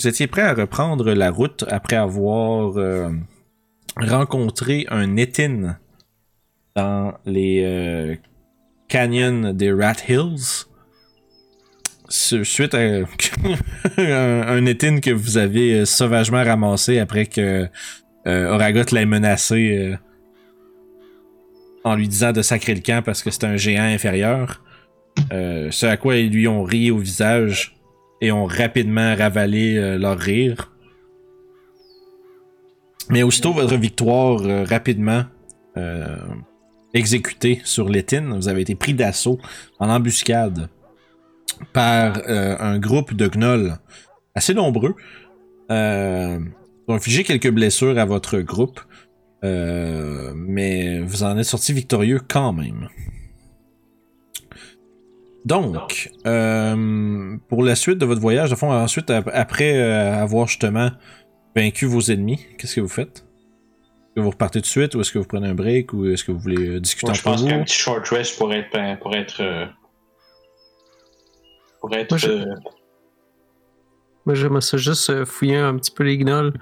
vous étiez prêt à reprendre la route après avoir euh, rencontré un étine dans les euh, canyons des Rat Hills? Su- Suite à un, que vous avez euh, sauvagement ramassé après que euh, Oragot l'ait menacé en lui disant de sacrer le camp parce que c'est un géant inférieur. Ce à quoi ils lui ont ri au visage et ont rapidement ravalé euh, leur rire. Mais aussitôt votre victoire euh, rapidement euh, exécutée sur l'étine, vous avez été pris d'assaut en embuscade par un groupe de gnolls assez nombreux. Euh, ont infligé quelques blessures à votre groupe, mais vous en êtes sorti victorieux quand même. Donc, euh, pour la suite de votre voyage, de fond, ensuite, ap- après euh, avoir justement vaincu vos ennemis, qu'est-ce que vous faites? Est-ce que vous repartez tout de suite ou est-ce que vous prenez un break ou est-ce que vous voulez euh, discuter je entre pense vous? qu'un petit short rest pourrait être. Pour être, euh, pour être Moi, je- euh, Moi, j'aimerais ça juste euh, fouiller un petit peu les gnolls.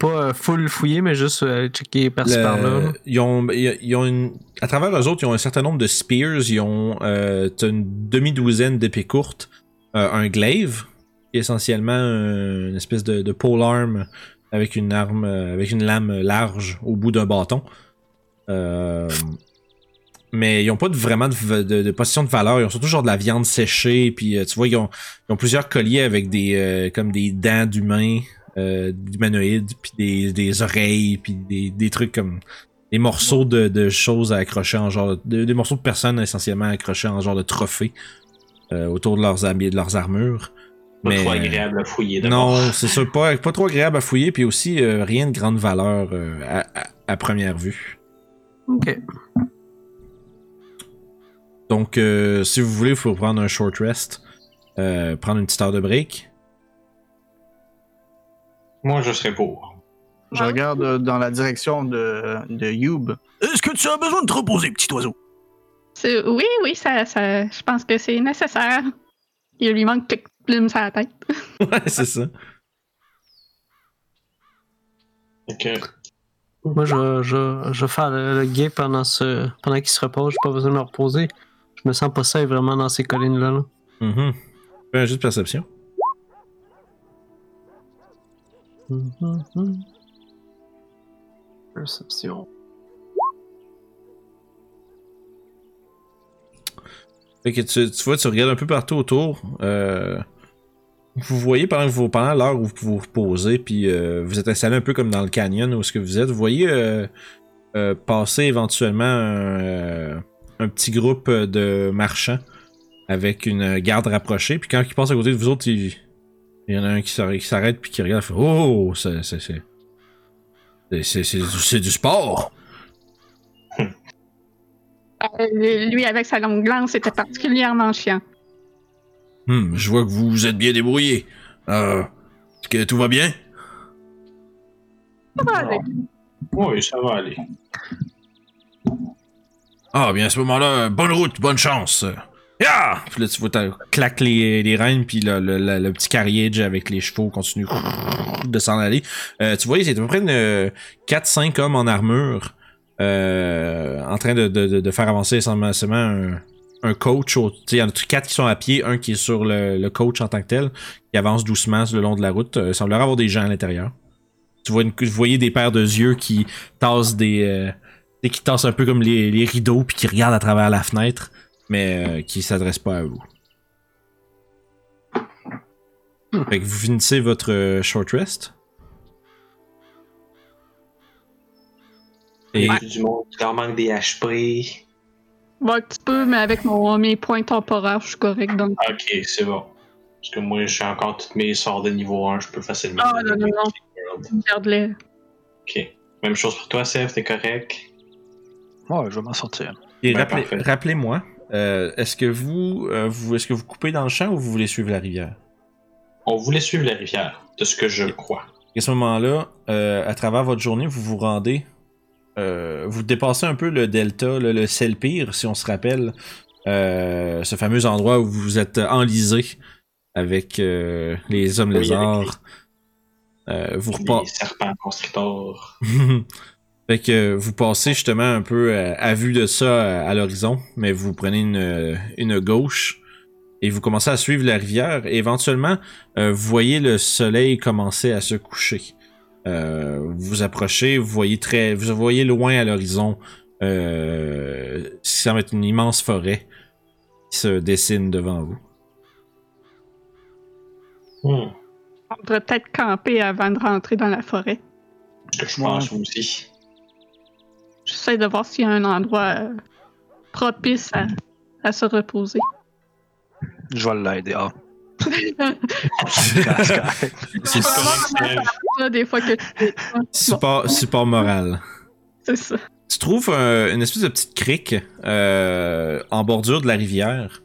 Pas euh, full fouiller, mais juste euh, checker par-ci par-là. là. ils ont, ils ont une, à travers eux autres, ils ont un certain nombre de spears. Ils ont euh, une demi-douzaine d'épées courtes, euh, un glaive, qui est essentiellement un- une espèce de, de polearm avec une arme, avec une lame large au bout d'un bâton. Euh, mais ils ont pas de, vraiment de, de, de possession de valeur. Ils ont surtout genre de la viande séchée. Puis euh, tu vois, ils ont, ils ont plusieurs colliers avec des euh, comme des dents d'humains, euh, d'humanoïdes, puis des, des oreilles, puis des, des trucs comme des morceaux de, de choses à accrocher en genre de- des morceaux de personnes essentiellement accrochés en genre de trophées euh, autour de leurs habits, de leurs armures. pas Mais trop agréable à fouiller. non, c'est ça, pas, pas trop agréable à fouiller, puis aussi euh, rien de grande valeur euh, à, à- à première vue. Ok. Donc, euh, si vous voulez, il faut prendre un short rest, euh, prendre une petite heure de break. Moi, je serais pour. Je regarde euh, dans la direction de, de Youb. Est-ce que tu as besoin de te reposer, petit oiseau? C'est- Oui, oui, ça, ça, je pense que c'est nécessaire. Il lui manque quelques plumes sur la tête. ouais, c'est ça. Que, Moi, je, vais- je, je le, le guet pendant, ce, pendant qu'il se repose. J'ai pas besoin de me reposer. Je me sens pas safe vraiment dans ces collines-là. là. Jeu de perception. Mhm. Perception. Fait que tu, tu vois, tu regardes un peu partout autour. euh, vous voyez pendant que vous pendant l'heure où vous vous reposez, puis euh, vous êtes installé un peu comme dans le canyon où ce que vous êtes, vous voyez euh, euh, passer éventuellement un, un petit groupe de marchands avec une garde rapprochée. Puis quand ils passent à côté de vous autres, il, il y en a un qui s'arrête, puis qui regarde, fait oh, c'est c'est c'est c'est c'est- c'est du- c'est du sport. Euh, lui, avec sa longue lance, c'était particulièrement chiant. Hmm, je vois que vous vous êtes bien débrouillé. Euh, est-ce que tout va bien? Ça va aller. oui, ça va aller. Ah, bien à ce moment-là, bonne route, bonne chance. Ya! Puis là, tu vois, t'as- claque les, les rênes, puis le, le, petit carriage avec les chevaux continue de s'en aller. Euh, tu vois, c'est à peu près une 4-5 hommes en armure euh, en train de, faire avancer essentiellement un, un coach. Il y en a quatre qui sont à pied, un qui est sur le, coach en tant que tel, qui avance doucement le long de la route. Euh, il semblerait avoir des gens à l'intérieur. Tu vois vous des paires de yeux qui tassent des... et qui tasse un peu comme les, les rideaux puis qui regarde à travers la fenêtre, mais euh, qui s'adresse pas à vous. Fait que vous finissez votre euh, short rest. Et Il y a du monde qui leur manque des HP. Bon, un petit peu, mais avec mon, mes points temporaires, je suis correct. Donc... Ok, c'est bon. Parce que moi, j'ai encore tous mes sorts de niveau 1, je peux facilement. Ah, non, non, non. Garde-les. Ok. Même chose pour toi, Seth, t'es correct? Ouais, je vais m'en sortir. Et Ben, rappelez- rappelez-moi, euh, est-ce que vous, euh, vous est-ce que vous coupez dans le champ ou vous voulez suivre la rivière? On voulait suivre la rivière, de ce que je crois. À ce moment-là, euh, à travers votre journée, vous vous rendez, euh, vous dépassez un peu le delta, le, le Selpire, si on se rappelle, euh, ce fameux endroit où vous êtes enlisé avec euh, les hommes Oui, lézards. Euh, vous Les serpents constrictors. fait que vous passez justement un peu à, à vue de ça à, à l'horizon, mais vous prenez une, une gauche et vous commencez à suivre la rivière. Et éventuellement, euh, vous voyez le soleil commencer à se coucher. Euh, vous approchez, vous voyez très, vous voyez loin à l'horizon. Euh, ça va être une immense forêt qui se dessine devant vous. Hmm. On devrait peut-être camper avant de rentrer dans la forêt. Je pense aussi. J'essaie de voir s'il y a un endroit euh, propice à, à se reposer. Je vais l'aider. Ah. C'est Ça, des fois que tu support, support moral. c'est ça. Tu trouves une espèce de petite crique euh, en bordure de la rivière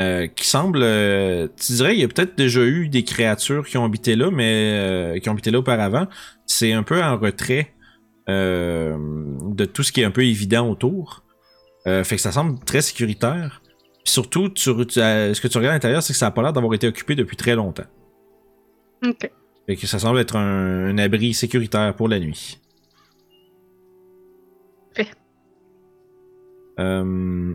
euh, qui semble. euh, tu dirais, il y a peut-être déjà eu des créatures qui ont habité là, mais euh, qui ont habité là auparavant. C'est un peu en retrait euh, de tout ce qui est un peu évident autour. Euh, fait que ça semble très sécuritaire. Puis surtout, tu, euh, ce que tu regardes à l'intérieur, c'est que ça a pas l'air d'avoir été occupé depuis très longtemps. Ok. Fait que ça semble être un, un abri sécuritaire pour la nuit. Fait. Euh,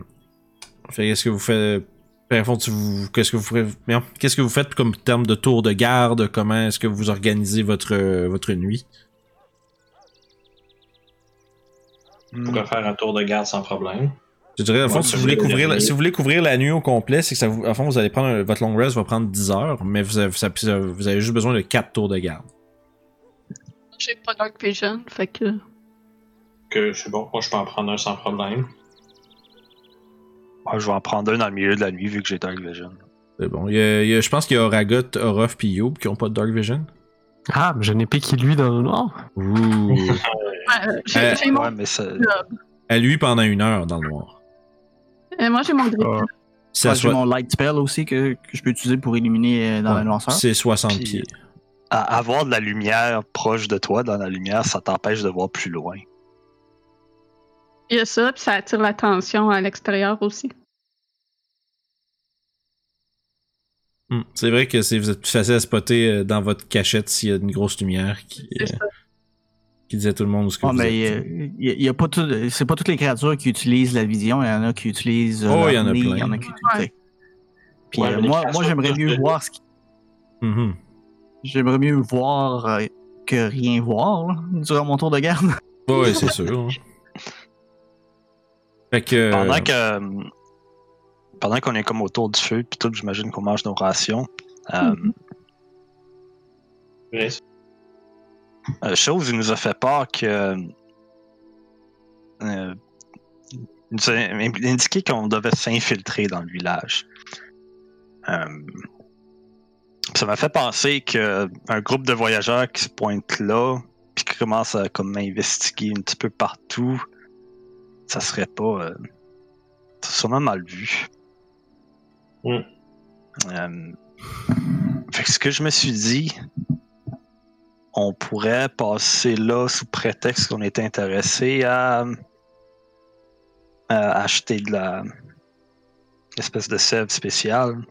fait qu'est-ce que vous faites qu'est-ce que vous Qu'est-ce que vous faites comme terme de tour de garde? Comment est-ce que vous organisez votre euh, votre nuit? On pourrait faire un tour de garde sans problème. Je dirais, au fond, si vous voulez fait couvrir, la, dernier. si vous voulez couvrir la nuit au complet, c'est que ça vous, à fond, vous allez prendre un- votre long rest va prendre 10 heures, mais vous avez, ça- vous avez juste besoin de 4 tours de garde. J'ai pas Dark Vision, fait que. Que c'est bon, moi je peux en prendre un sans problème. Ah, je vais en prendre un dans le milieu de la nuit vu que j'ai Dark Vision. C'est bon. Il y a- il y a- je pense qu'il y a Oragot, Orof puis Youb qui ont pas de Dark Vision. Ah, mais je n'ai piqué lui dans le noir. Ouh. Euh, j'ai Euh, j'ai mon. Ouais, mais ça. à lui pendant une heure dans le noir. euh, moi, j'ai mon grip. Ah. C'est à J'ai soi- mon light spell aussi que, que je peux utiliser pour illuminer euh, dans ouais, la noirceur. C'est 60 Puis- pieds. À- avoir de la lumière proche de toi dans la lumière, ça t'empêche de voir plus loin. Il y a ça, puis ça attire l'attention à l'extérieur aussi. Hmm. C'est vrai que c'est, vous êtes plus facile à spotter euh, dans votre cachette s'il y a une grosse lumière qui, C'est euh, ça. Qui à tout le monde où ce que vous mais êtes. euh, y a- y a pas tout- c'est pas toutes les créatures qui utilisent la vision, il y en a qui utilisent. euh, Oh, il y en a plein. Il y en a qui Ouais. Puis Ouais, euh, moi, moi j'aimerais peuvent mieux voir ce qui- j'aimerais mieux voir euh, que rien voir là, durant mon tour de garde. Ouais, c'est sûr. hein. Fait que. Pendant que. euh, Pendant qu'on est comme autour du feu, puis tout, j'imagine qu'on mange nos rations. euh, Mhm. Euh, chose, il nous a fait part que. euh, il nous a indiqué qu'on devait s'infiltrer dans le village. Euh, ça m'a fait penser que un groupe de voyageurs qui se pointe là, puis qui commence à comme investiguer un petit peu partout, ça serait pas. euh, c'est sûrement mal vu. Mm. Euh, fait que ce que je me suis dit, on pourrait passer là sous prétexte qu'on est intéressé à, à acheter de la espèce de sève spéciale,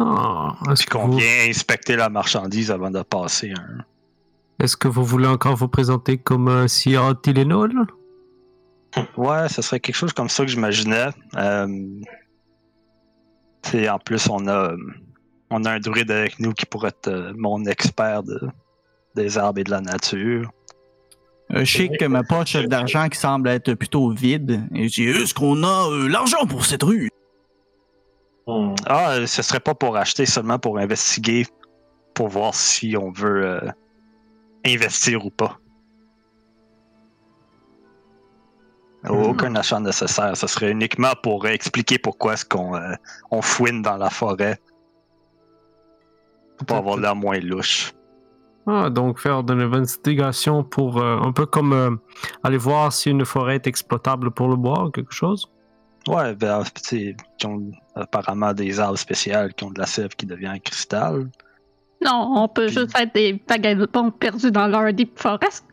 Ah, est-ce puis qu'on vous, vient inspecter la marchandise avant de passer un. est-ce que vous voulez encore vous présenter comme euh, Sierra Tylenol? Ouais, ce serait quelque chose comme ça que j'imaginais. Euh, en plus, on a, on a un druide avec nous qui pourrait être euh, mon expert de, des arbres et de la nature. Euh, je sais que ma poche d'argent qui semble être plutôt vide. Et est-ce qu'on a euh, l'argent pour cette rue? Hmm. Ah, ce serait pas pour acheter, seulement pour investiguer, pour voir si on veut euh, investir ou pas. Aucun achat nécessaire. Ce serait uniquement pour expliquer pourquoi est-ce qu'on euh, on fouine dans la forêt. Pour avoir l'air moins louche. Ah, donc faire de l'investigation pour euh, un peu comme euh, aller voir si une forêt est exploitable pour le bois ou quelque chose? Ouais, ben, tu sais, qui ont apparemment des arbres spéciaux qui ont de la sève qui devient un cristal. Non, on peut Puis- juste être des vagabonds perdus dans leur deep forest.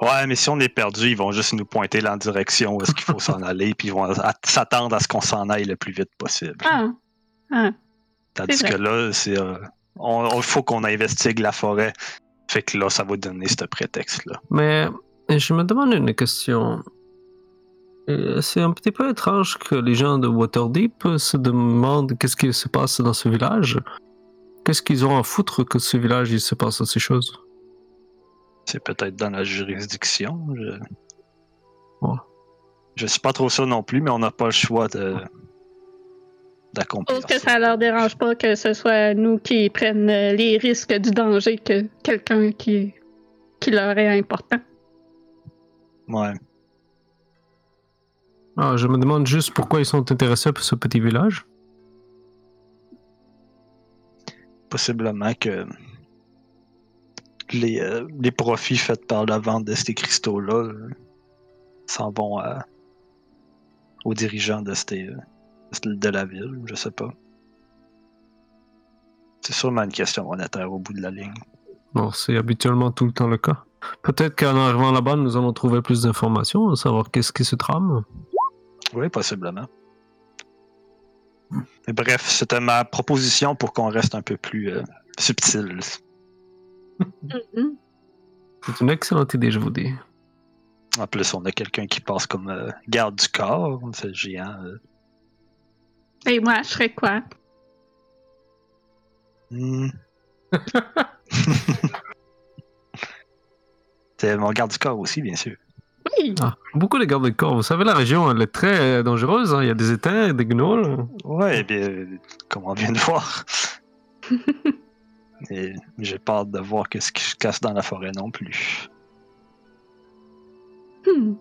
Ouais, mais si on est perdu, ils vont juste nous pointer la direction où est-ce qu'il faut s'en aller, puis ils vont s'attendre à ce qu'on s'en aille le plus vite possible. Ah. Ah. Tandis que là, c'est. euh, on, on- faut qu'on investigue la forêt. Fait que là, ça va donner ce prétexte-là. Mais je me demande une question. Euh, C'est un petit peu étrange que les gens de Waterdeep se demandent qu'est-ce qui se passe dans ce village. Qu'est-ce qu'ils ont à foutre que ce village il se passe ces choses? C'est peut-être dans la juridiction. Je... Ouais. je sais pas trop ça non plus, mais on n'a pas le choix de Je d'accomplir pense que ça. ça leur dérange pas que ce soit nous qui prennent euh, les risques du danger que quelqu'un qui, qui leur est important. Ouais. Ah, Je me demande juste pourquoi ils sont intéressés pour ce petit village. Possiblement que les, euh, les profits faits par la vente de ces cristaux-là euh, s'en vont à- aux dirigeants de, ces, euh, de la ville, je sais pas. C'est sûrement une question monétaire au bout de la ligne. Bon, c'est habituellement tout le temps le cas. Peut-être qu'en arrivant là-bas, nous allons trouver plus d'informations, savoir qu'est-ce qui se trame. Oui, possiblement. Bref, c'était ma proposition pour qu'on reste un peu plus euh, subtil. Mhm. C'est une excellente idée, je vous dis. En plus, on a quelqu'un qui passe comme euh, garde du corps, c'est le géant. euh. Et moi, je serais quoi? C'est mon garde du corps aussi, bien sûr. Oui! Ah, beaucoup de gardes de corps. Vous savez, la région, elle est très euh, dangereuse. hein. Il y a des étains, des gnolls. Ouais, bien, euh, comme on vient de voir. Et j'ai peur de voir qu'est-ce qui se casse dans la forêt non plus. Hmm.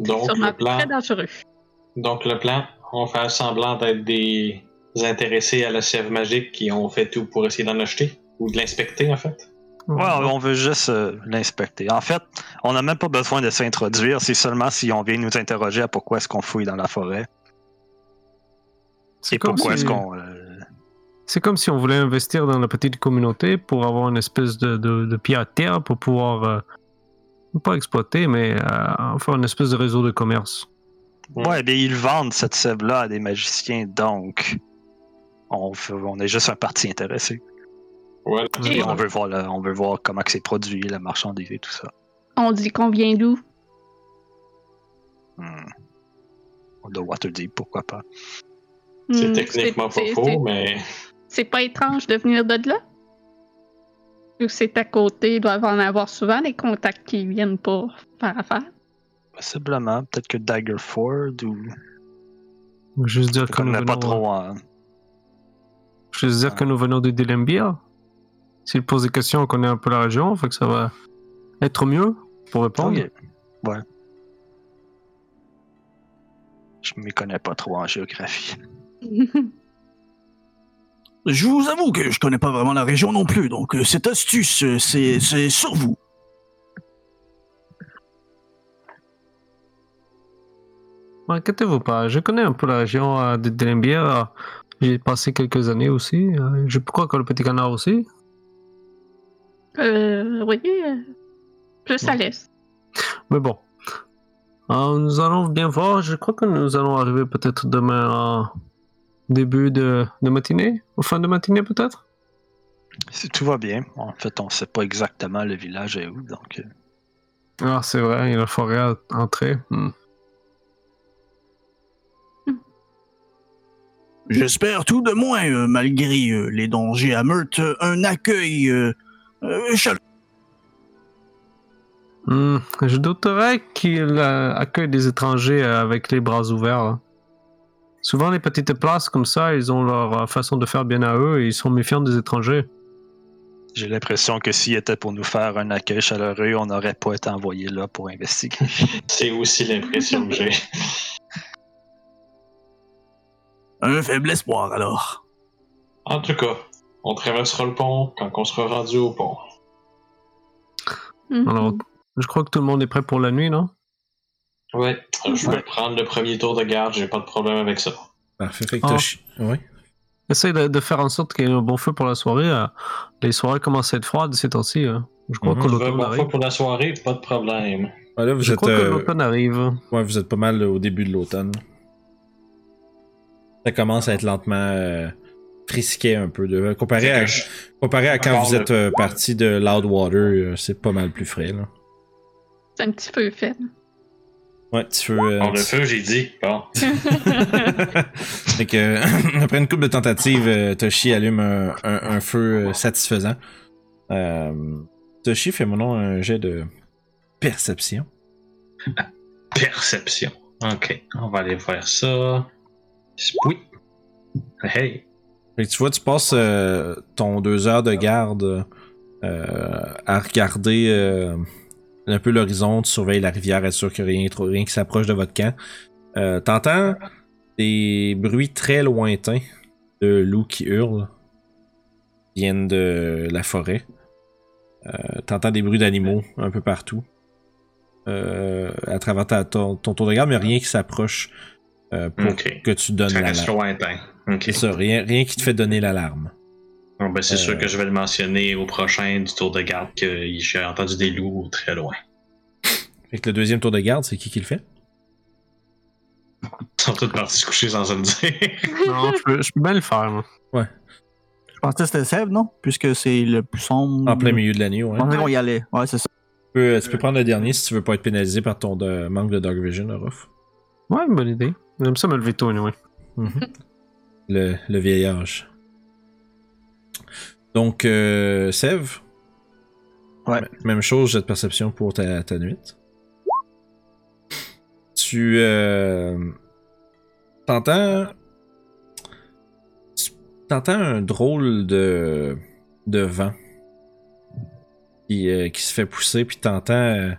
Donc Sûrement le plan, très dangereux. Donc le plan, on fait semblant d'être des intéressés à la sève magique qui ont fait tout pour essayer d'en acheter ou de l'inspecter en fait. Ouais, on veut juste euh, l'inspecter. En fait, on n'a même pas besoin de s'introduire, c'est seulement si on vient nous interroger à pourquoi est-ce qu'on fouille dans la forêt C'est pourquoi si- est-ce qu'on... euh, C'est comme si on voulait investir dans la petite communauté pour avoir une espèce de, de, de pied à terre pour pouvoir, euh, pas exploiter, mais euh, faire une espèce de réseau de commerce. Ouais, bien, ils vendent cette sève-là à des magiciens, donc on, veut- on est juste un parti intéressé. Et- on veut voir, le- on veut voir comment que c'est produit, la marchandise et tout ça. On dit qu'on vient d'où? Hmm. De Waterdeep, pourquoi pas. C'est Hmm, techniquement c'est- pas c'est- faux, mais C'est pas étrange de venir de là? Ou c'est à côté, ils doivent en avoir souvent des contacts qui viennent pour faire affaire? Possiblement, peut-être que Daggerford ou... Je veux Juste dire que nous connais pas venons, trop hein. je veux juste dire que nous venons de Dilembir. S'il pose des questions, on connaît un peu la région, fait que ça va être mieux pour répondre. Ok. Ouais. Je m'y connais pas trop en géographie. Je vous avoue que je connais pas vraiment la région non plus, donc euh, cette astuce, euh, c'est c'est sur vous. Inquiétez-vous pas, je connais un peu la région euh, de Dilembir. euh, J'y ai passé quelques années aussi. euh, Je crois que le petit canard aussi. euh, oui, euh, plus à Bon. l'est. Mais bon. Euh, nous allons bien voir. Je crois que nous allons arriver peut-être demain en début de, de matinée. Ou fin de matinée peut-être? Si tout va bien, en fait, on sait pas exactement le village est où, donc... euh, Ah, c'est vrai, il y a la forêt à entrer. Hmm. J'espère tout de moins, euh, malgré euh, les dangers à Meurthe, euh, un accueil euh, euh, chaleureux. Hmm, Je douterais qu'il euh, accueille des étrangers euh, avec les bras ouverts. hein. Souvent, les petites places comme ça, ils ont leur euh, façon de faire bien à eux et ils sont méfiants des étrangers. J'ai l'impression que s'il était pour nous faire un accueil chaleureux, on n'aurait pas été envoyé là pour investiguer. c'est aussi l'impression que j'ai. Un faible espoir, alors. En tout cas, on traversera le pont quand on sera rendu au pont. Mhm. Alors, je crois que tout le monde est prêt pour la nuit, non? Ouais, je Ouais. peux prendre le premier tour de garde, j'ai pas de problème avec ça. Parfait. Fait que Ah. t'as chi- Ouais. Essaye de, de faire en sorte qu'il y ait un bon feu pour la soirée. euh. Les soirées commencent à être froides ces temps-ci. hein. Je crois Mhm. que veux l'automne bon arrive. fois pour la soirée, pas de problème. Ouais, là, vous Je êtes, crois que euh, l'automne arrive. ouais, vous êtes pas mal euh, au début de l'automne. Ça commence à être lentement euh, frisquet un peu. De, comparé, à, comparé à quand vous êtes euh, parti de Loudwater, euh, c'est pas mal plus frais. Là. C'est un petit peu fait. Ouais, tu veux. euh, Bon, le feu, j'ai dit. Bon. fait que, après une couple de tentatives, euh, Toshi allume un, un- un feu euh, satisfaisant. Euh, Toshi, fais-moi donc un jet de perception. Perception. Ok, on va aller voir ça. Oui. Hey. Que tu vois, tu passes euh, ton deux heures de garde euh, à regarder euh, un peu l'horizon, tu surveilles la rivière, être sûr a rien, rien qui s'approche de votre camp. T'entends des bruits très lointains de loups qui hurlent, viennent de la forêt. T'entends des bruits d'animaux un peu partout. À travers ta- ton, ton tour de garde, mais rien qui s'approche euh, pour que tu donnes Ça la reste c'est ça, rien, rien qui te fait donner l'alarme. Bon, ben, c'est Euh. sûr que je vais le mentionner au prochain du tour de garde que j'ai entendu des loups très loin. Fait que le deuxième tour de garde, c'est qui qui le fait? Ils sont tous partis se coucher sans se le dire. Non, je peux, je peux bien le faire, moi. Je pensais que c'était Sèvres, non? Puisque c'est le plus sombre. En plein milieu de la nuit, ouais. Qu'on y allait. Ouais, c'est ça. Tu peux, tu peux prendre le dernier si tu veux pas être pénalisé par ton de- manque de Dog Vision, Orof. Ouais, bonne idée. J'aime ça me lever tôt, anyway. le, le vieil âge. Donc, euh, Sev? Ouais. Même chose, jet de perception pour ta, ta nuit. Tu euh, t'entends t'entends un drôle de de vent qui, euh, qui se fait pousser puis t'entends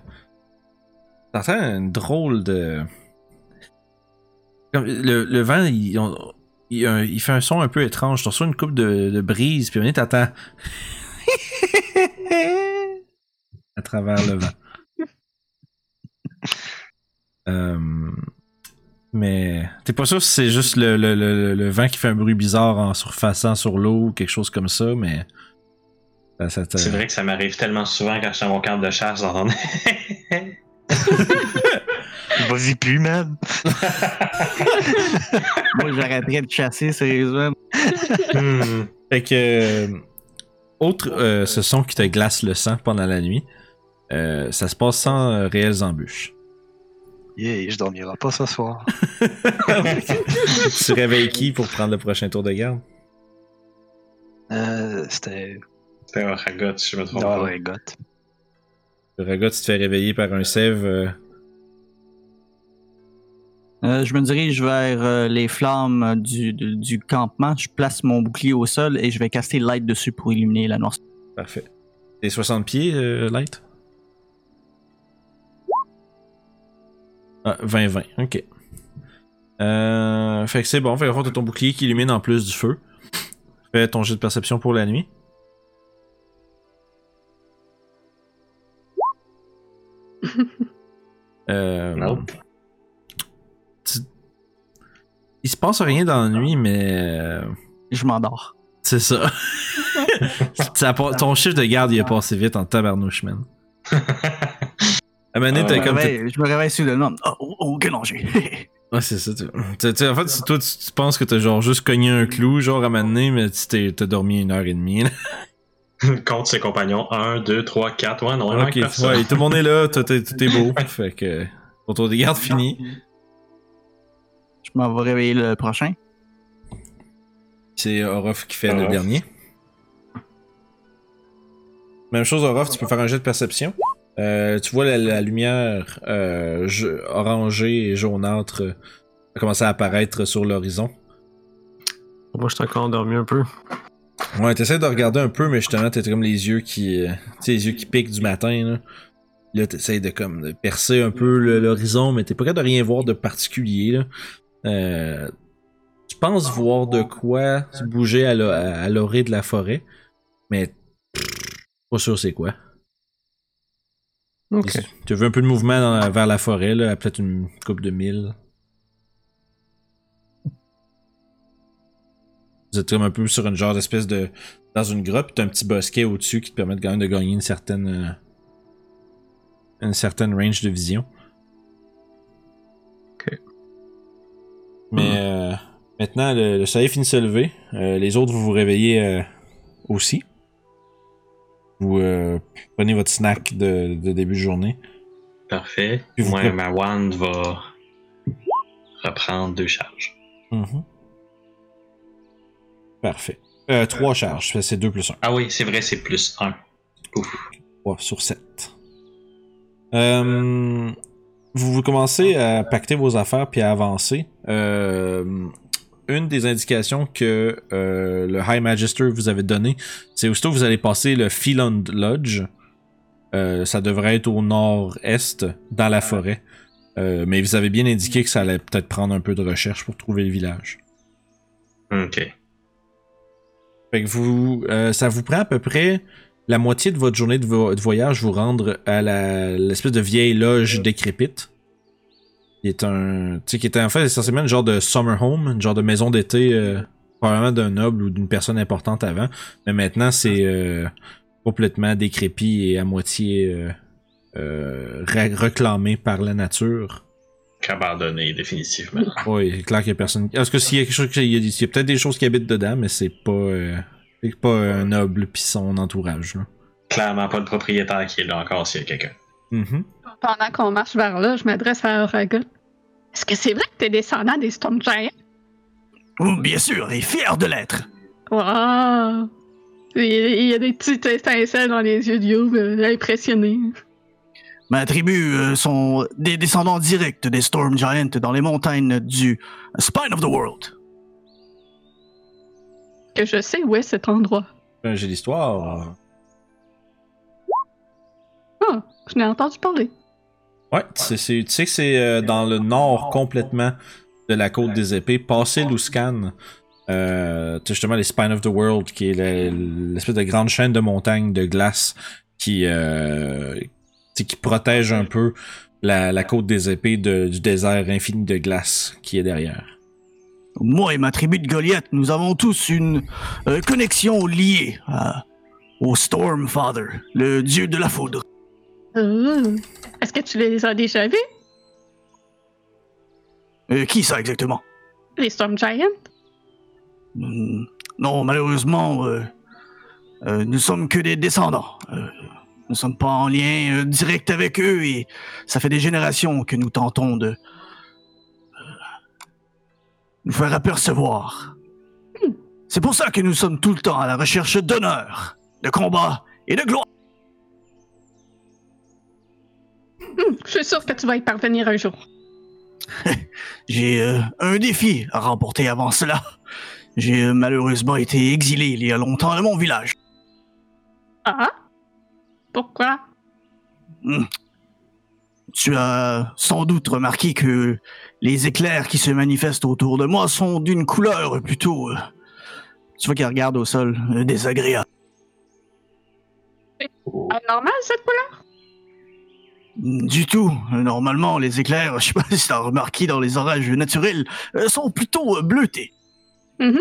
t'entends un drôle de comme le, le vent il, on- il, il fait un son un peu étrange tu reçois une coupe de, de brise puis moment donné, t'entends à travers le vent Euh, mais t'es pas sûr si c'est juste le, le- le- le vent qui fait un bruit bizarre en surfaçant sur l'eau ou quelque chose comme ça, mais. te- C'est vrai que ça m'arrive tellement souvent quand je suis à mon camp de chasse d'entendre. Vas-y plus, man. Moi, j'arrêterais de chasser, sérieusement. Hmm. Fait que. euh, Autre, euh, ce son qui te glace le sang pendant la nuit, euh, ça se passe sans euh, réelles embûches. Yeah, je dormirai pas ce soir. tu réveilles qui pour prendre le prochain tour de garde? Euh, c'était. C'était un ragot, si je me trompe pas. my god. Le regat, tu te fais réveiller par un sève. Euh, je me dirige vers euh, les flammes du, du, du campement. Je place mon bouclier au sol et je vais caster light dessus pour illuminer la noirceur. Parfait. T'es 60 pieds, euh, Light? Ah, 20-20, ok. Euh, fait que c'est bon, fait que t'as ton bouclier qui illumine en plus du feu. Fais ton jet de perception pour la nuit. Euh, Nope. Se passe rien dans la nuit, mais euh, Je m'endors. c'est ça. Ton chiffre de garde il a passé vite en tabarnouche, man. À un moment donné, Ah t'as Je me comme. réveille, je me réveille soudainement. Oh, oh, oh, quel danger! Ouais, c'est ça. Tu... tu- tu- en fait, si toi, tu, tu penses que t'as genre juste cogné un clou, genre à mais tu t'es- t'as dormi une heure et demie. là. Compte ses compagnons. 1, 2, 3, 4. Ouais, non, il ok, manque personne. ouais, tout le monde est là, tout est, tout est beau. fait que. Ton tour de garde fini. M'en vais réveiller le prochain. C'est Orof qui fait le dernier. Même chose, Orof, tu peux faire un jet de perception. Euh, tu vois la, la lumière euh, orangée et jaunâtre euh, commencer à apparaître sur l'horizon. Moi, je suis encore endormi un peu. Ouais, t'essaies de regarder un peu, mais justement, t'as comme les yeux qui. euh, tu sais, les yeux qui piquent du matin, là. Là, t'essayes de comme de percer un peu l'horizon, mais t'es pas capable de rien voir de particulier, là. Euh, tu penses voir de quoi se bouger à l'o- à à l'orée de la forêt, mais pas sûr c'est quoi. Ok. Tu veux un peu de mouvement dans- vers la forêt, là, peut-être une coupe de mille. Vous êtes comme un peu sur une genre d'espèce de. dans une grotte, t'as un petit bosquet au-dessus qui te permet de gagner, de gagner une certaine. euh, une certaine range de vision. Mais. euh, Maintenant, le, le soleil finit de se lever. Euh, les autres, vous vous réveillez euh, aussi. Vous prenez votre snack de, de début de journée. Parfait. Puis vous Moi, ma wand va reprendre deux charges. Mhm. Parfait. Trois charges, c'est 2 plus 1. Ah oui, c'est vrai, c'est plus un. Ouf. 3 sur 7. Euh, vous, vous commencez à pacter vos affaires puis à avancer. Euh, une des indications que euh, le High Magister vous avait donné, c'est aussitôt que vous allez passer le Pheland Lodge. euh, ça devrait être au nord-est, dans la forêt. Euh, mais vous avez bien indiqué que ça allait peut-être prendre un peu de recherche pour trouver le village. Ok. Fait que vous, ça vous prend à peu près la moitié de votre journée de, vo- de voyage vous rendre à la- l'espèce de vieille loge décrépite. Qui est un, tu sais, qui était en fait essentiellement une genre de summer home, une genre de maison d'été, euh, probablement d'un noble ou d'une personne importante avant. Mais maintenant, c'est euh, complètement décrépit et à moitié euh, euh, réclamé par la nature. Abandonné, définitivement. Oui, c'est clair qu'il y a personne. Parce que s'il y a quelque chose, il y a, a peut-être des choses qui habitent dedans, mais c'est pas, euh, c'est pas un noble pis son entourage. Là. Clairement pas le propriétaire qui est là encore s'il y a quelqu'un. Mhm. Pendant qu'on marche vers là, je m'adresse à Oragon. Est-ce que c'est vrai que t'es descendant des Storm Giants? Oh, bien sûr, et fier de l'être. Wow! Il il y a des petites étincelles dans les yeux de Youb, euh, impressionné. Ma tribu euh, sont des descendants directs des Storm Giants dans les montagnes du Spine of the World. Que je sais où est cet endroit. Euh, J'ai l'histoire. Ah, je n'ai entendu parler. Ouais, c'est- c'est- tu sais que c'est euh, dans le nord complètement de la côte des épées, passé Luscan. Euh, justement les Spine of the World, qui est l'espèce de grande chaîne de montagnes de glace qui, euh, qui protège un peu la, la côte des épées de- du désert infini de glace qui est derrière. Moi et ma tribu de Goliath, nous avons tous une euh, connexion liée à- au Storm Father, le dieu de la foudre. Euh, Est-ce que tu les as déjà vus, Euh, qui ça exactement? Les Storm Giants? Hmm, Non, malheureusement, euh, euh, nous sommes que des descendants. Nous sommes pas en lien direct avec eux et ça fait des générations que nous tentons de nous faire apercevoir. C'est pour ça que nous sommes tout le temps à la recherche d'honneur, de combat et de gloire. Hmm, je suis sûr que tu vas y parvenir un jour. J'ai euh, un défi à remporter avant cela. J'ai euh, malheureusement été exilé il y a longtemps de mon village. Ah? Pourquoi? Tu as sans doute remarqué que les éclairs qui se manifestent autour de moi sont d'une couleur plutôt... euh, tu vois qu'elle regarde au sol, euh, désagréable. Anormal, cette couleur? Du tout. Euh, Normalement, les éclairs, je sais pas si t'as remarqué dans les orages naturels, euh, sont plutôt euh, bleutés. Mhm.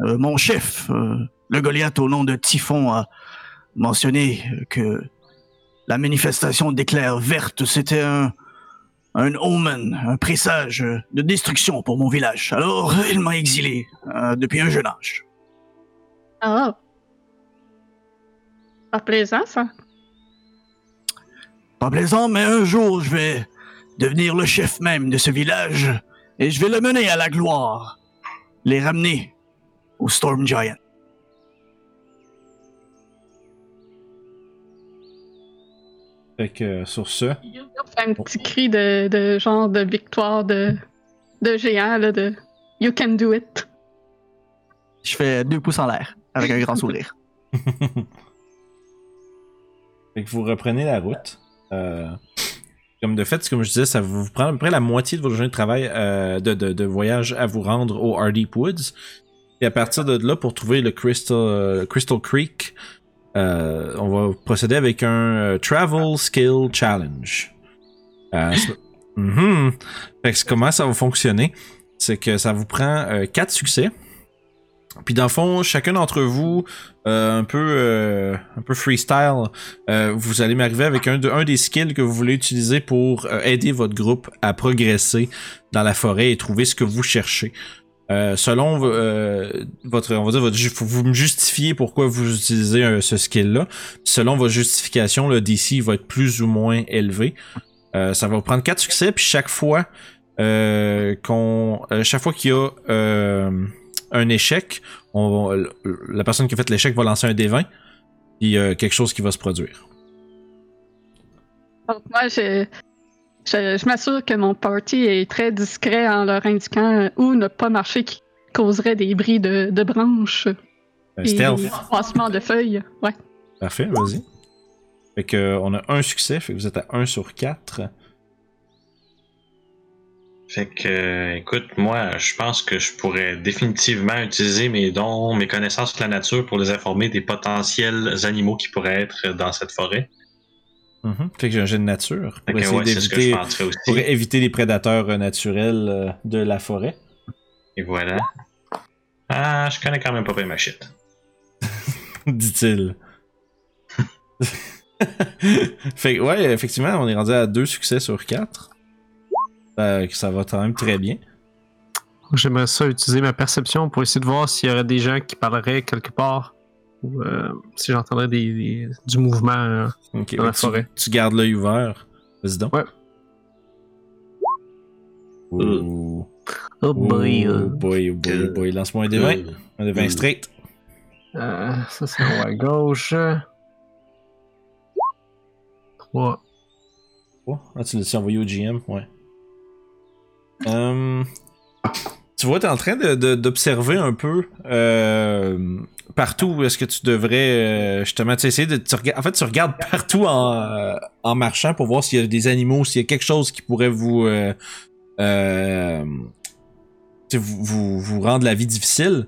Euh, mon chef, euh, le Goliath au nom de Typhon, a mentionné euh, que la manifestation d'éclairs vertes, c'était un, un omen, un présage de destruction pour mon village. Alors, il m'a exilé euh, depuis un jeune âge. Ah. Pas plaisant, ça. Pas plaisant, mais un jour, je vais devenir le chef même de ce village et je vais le mener à la gloire, les ramener au Storm Giant. Fait que euh, sur ce, fait un petit cri de, de genre de victoire de, de géant, là, de You can do it. Je fais deux pouces en l'air avec un grand sourire. Fait que vous reprenez la route. Euh, comme de fait, comme je disais, ça vous prend à peu près la moitié de votre journée de travail, euh, de, de, de voyage à vous rendre au Hardy Woods. Et à partir de là, pour trouver le Crystal, euh, Crystal Creek, euh, on va procéder avec un euh, Travel Skill Challenge. Euh, Mhm. Fait que comment ça va fonctionner? C'est que ça vous prend 4 succès. Puis dans le fond, chacun d'entre vous, euh, un peu euh, un peu freestyle, euh, vous allez m'arriver avec un, de- un des skills que vous voulez utiliser pour euh, aider votre groupe à progresser dans la forêt et trouver ce que vous cherchez. Euh, selon euh, votre, on va dire votre, vous me justifier pourquoi vous utilisez euh, ce skill-là. Selon votre justification, le DC va être plus ou moins élevé. Ça va vous prendre quatre succès, puis chaque fois qu'on, chaque fois qu'il y a un échec, la personne qui a fait l'échec va lancer un D20, puis quelque chose qui va se produire. Donc, moi, je, je, je m'assure que mon party est très discret en leur indiquant euh, où ne pas marcher qui causerait des bris de, de branches Un et stealth. des de feuilles. Ouais. Parfait, vas-y. Fait que euh, on a un succès, fait que vous êtes à 1 sur 4. Fait que, euh, écoute, moi, je pense que je pourrais définitivement utiliser mes dons, mes connaissances de la nature pour les informer des potentiels animaux qui pourraient être dans cette forêt. Mhm. Fait que j'ai un jet de nature pour essayer ouais, d'éviter pour éviter les prédateurs euh, naturels euh, de la forêt. Et voilà. Ah, je connais quand même pas bien ma shit. dit-il. fait que, ouais, effectivement, on est rendu à deux succès sur quatre. Euh, ça va quand même très bien. J'aimerais ça utiliser ma perception pour essayer de voir s'il y aurait des gens qui parleraient quelque part. Ou euh, si j'entendrais des, des- du mouvement. euh. Ok, Dans la tu- forêt. Tu, gardes l'œil ouvert. Vas-y donc. Ouais. Ouh. Oh boy. Oh boy, oh boy, oh boy. Lance-moi un D20. Un D20 straight. Euh, ça, c'est en haut à gauche. 3. Oh, ah, tu l'as envoyé au GM, ouais. Hum, tu vois, t'es en train de- de- d'observer un peu euh, partout où est-ce que tu devrais euh, justement essayer de. tu en fait, tu regardes partout en, euh, en marchant pour voir s'il y a des animaux, s'il y a quelque chose qui pourrait vous. euh, euh, vous, vous, vous rendre la vie difficile.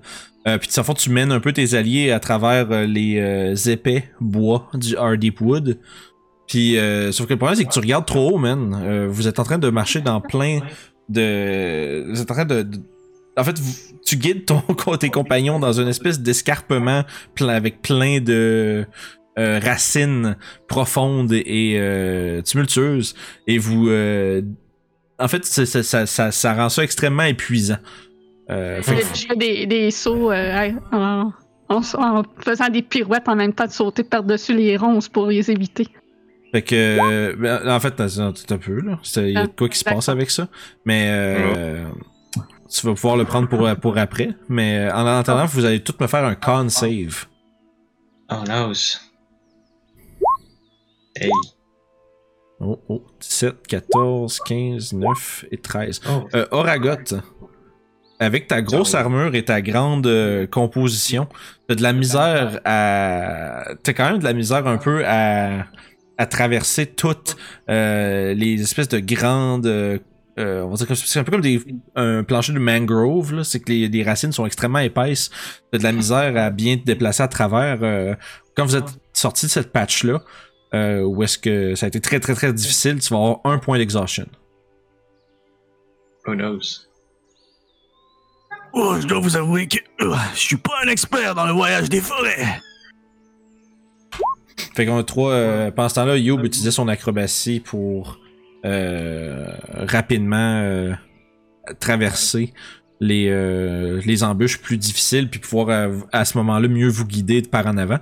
Euh, puis en fond, tu mènes un peu tes alliés à travers euh, les épais bois du Hardeep Wood. Puis, sauf que le problème, c'est que tu regardes trop haut, man. Vous êtes en train de marcher dans plein de. Vous êtes en train de. de- En fait, vous- tu guides ton, tes compagnons dans une espèce d'escarpement plein, avec plein de euh, racines profondes et euh, tumultueuses. Et vous. euh, en fait, ça, ça, ça, ça- ça rend ça extrêmement épuisant. Euh, fait Je des, des sauts euh, en, en- en faisant des pirouettes en même temps de sauter par-dessus les ronces pour les éviter. Fait que, euh, ben, en fait, attends un peu, là. Il y a de quoi qui se passe avec ça. Mais, euh, tu vas pouvoir le prendre pour, pour après. Mais, euh, en attendant, vous allez tous me faire un con save. Oh no. Hey. Oh, oh, 17, 14, 15, 9 et 13. Oh. Euh, Oragot, avec ta grosse armure et ta grande euh, composition, t'as de la misère à. T'as quand même de la misère un peu à, à traverser toutes euh, les espèces de grandes. Euh, euh, on va dire que c'est un peu comme des, un plancher de mangrove, là. c'est que les, les racines sont extrêmement épaisses. T'as de la misère à bien te déplacer à travers. euh, quand vous êtes sorti de cette patch-là, euh, où est-ce que ça a été très très très difficile, tu vas avoir un point d'exhaustion. Who knows? Oh, je dois vous avouer que euh, je suis pas un expert dans le voyage des forêts. Fait qu'on a trois. euh, pendant ce temps-là, Youb utilisait son acrobatie pour euh, rapidement euh, traverser les, euh, les embûches plus difficiles, puis pouvoir euh, à ce moment-là mieux vous guider de par en avant.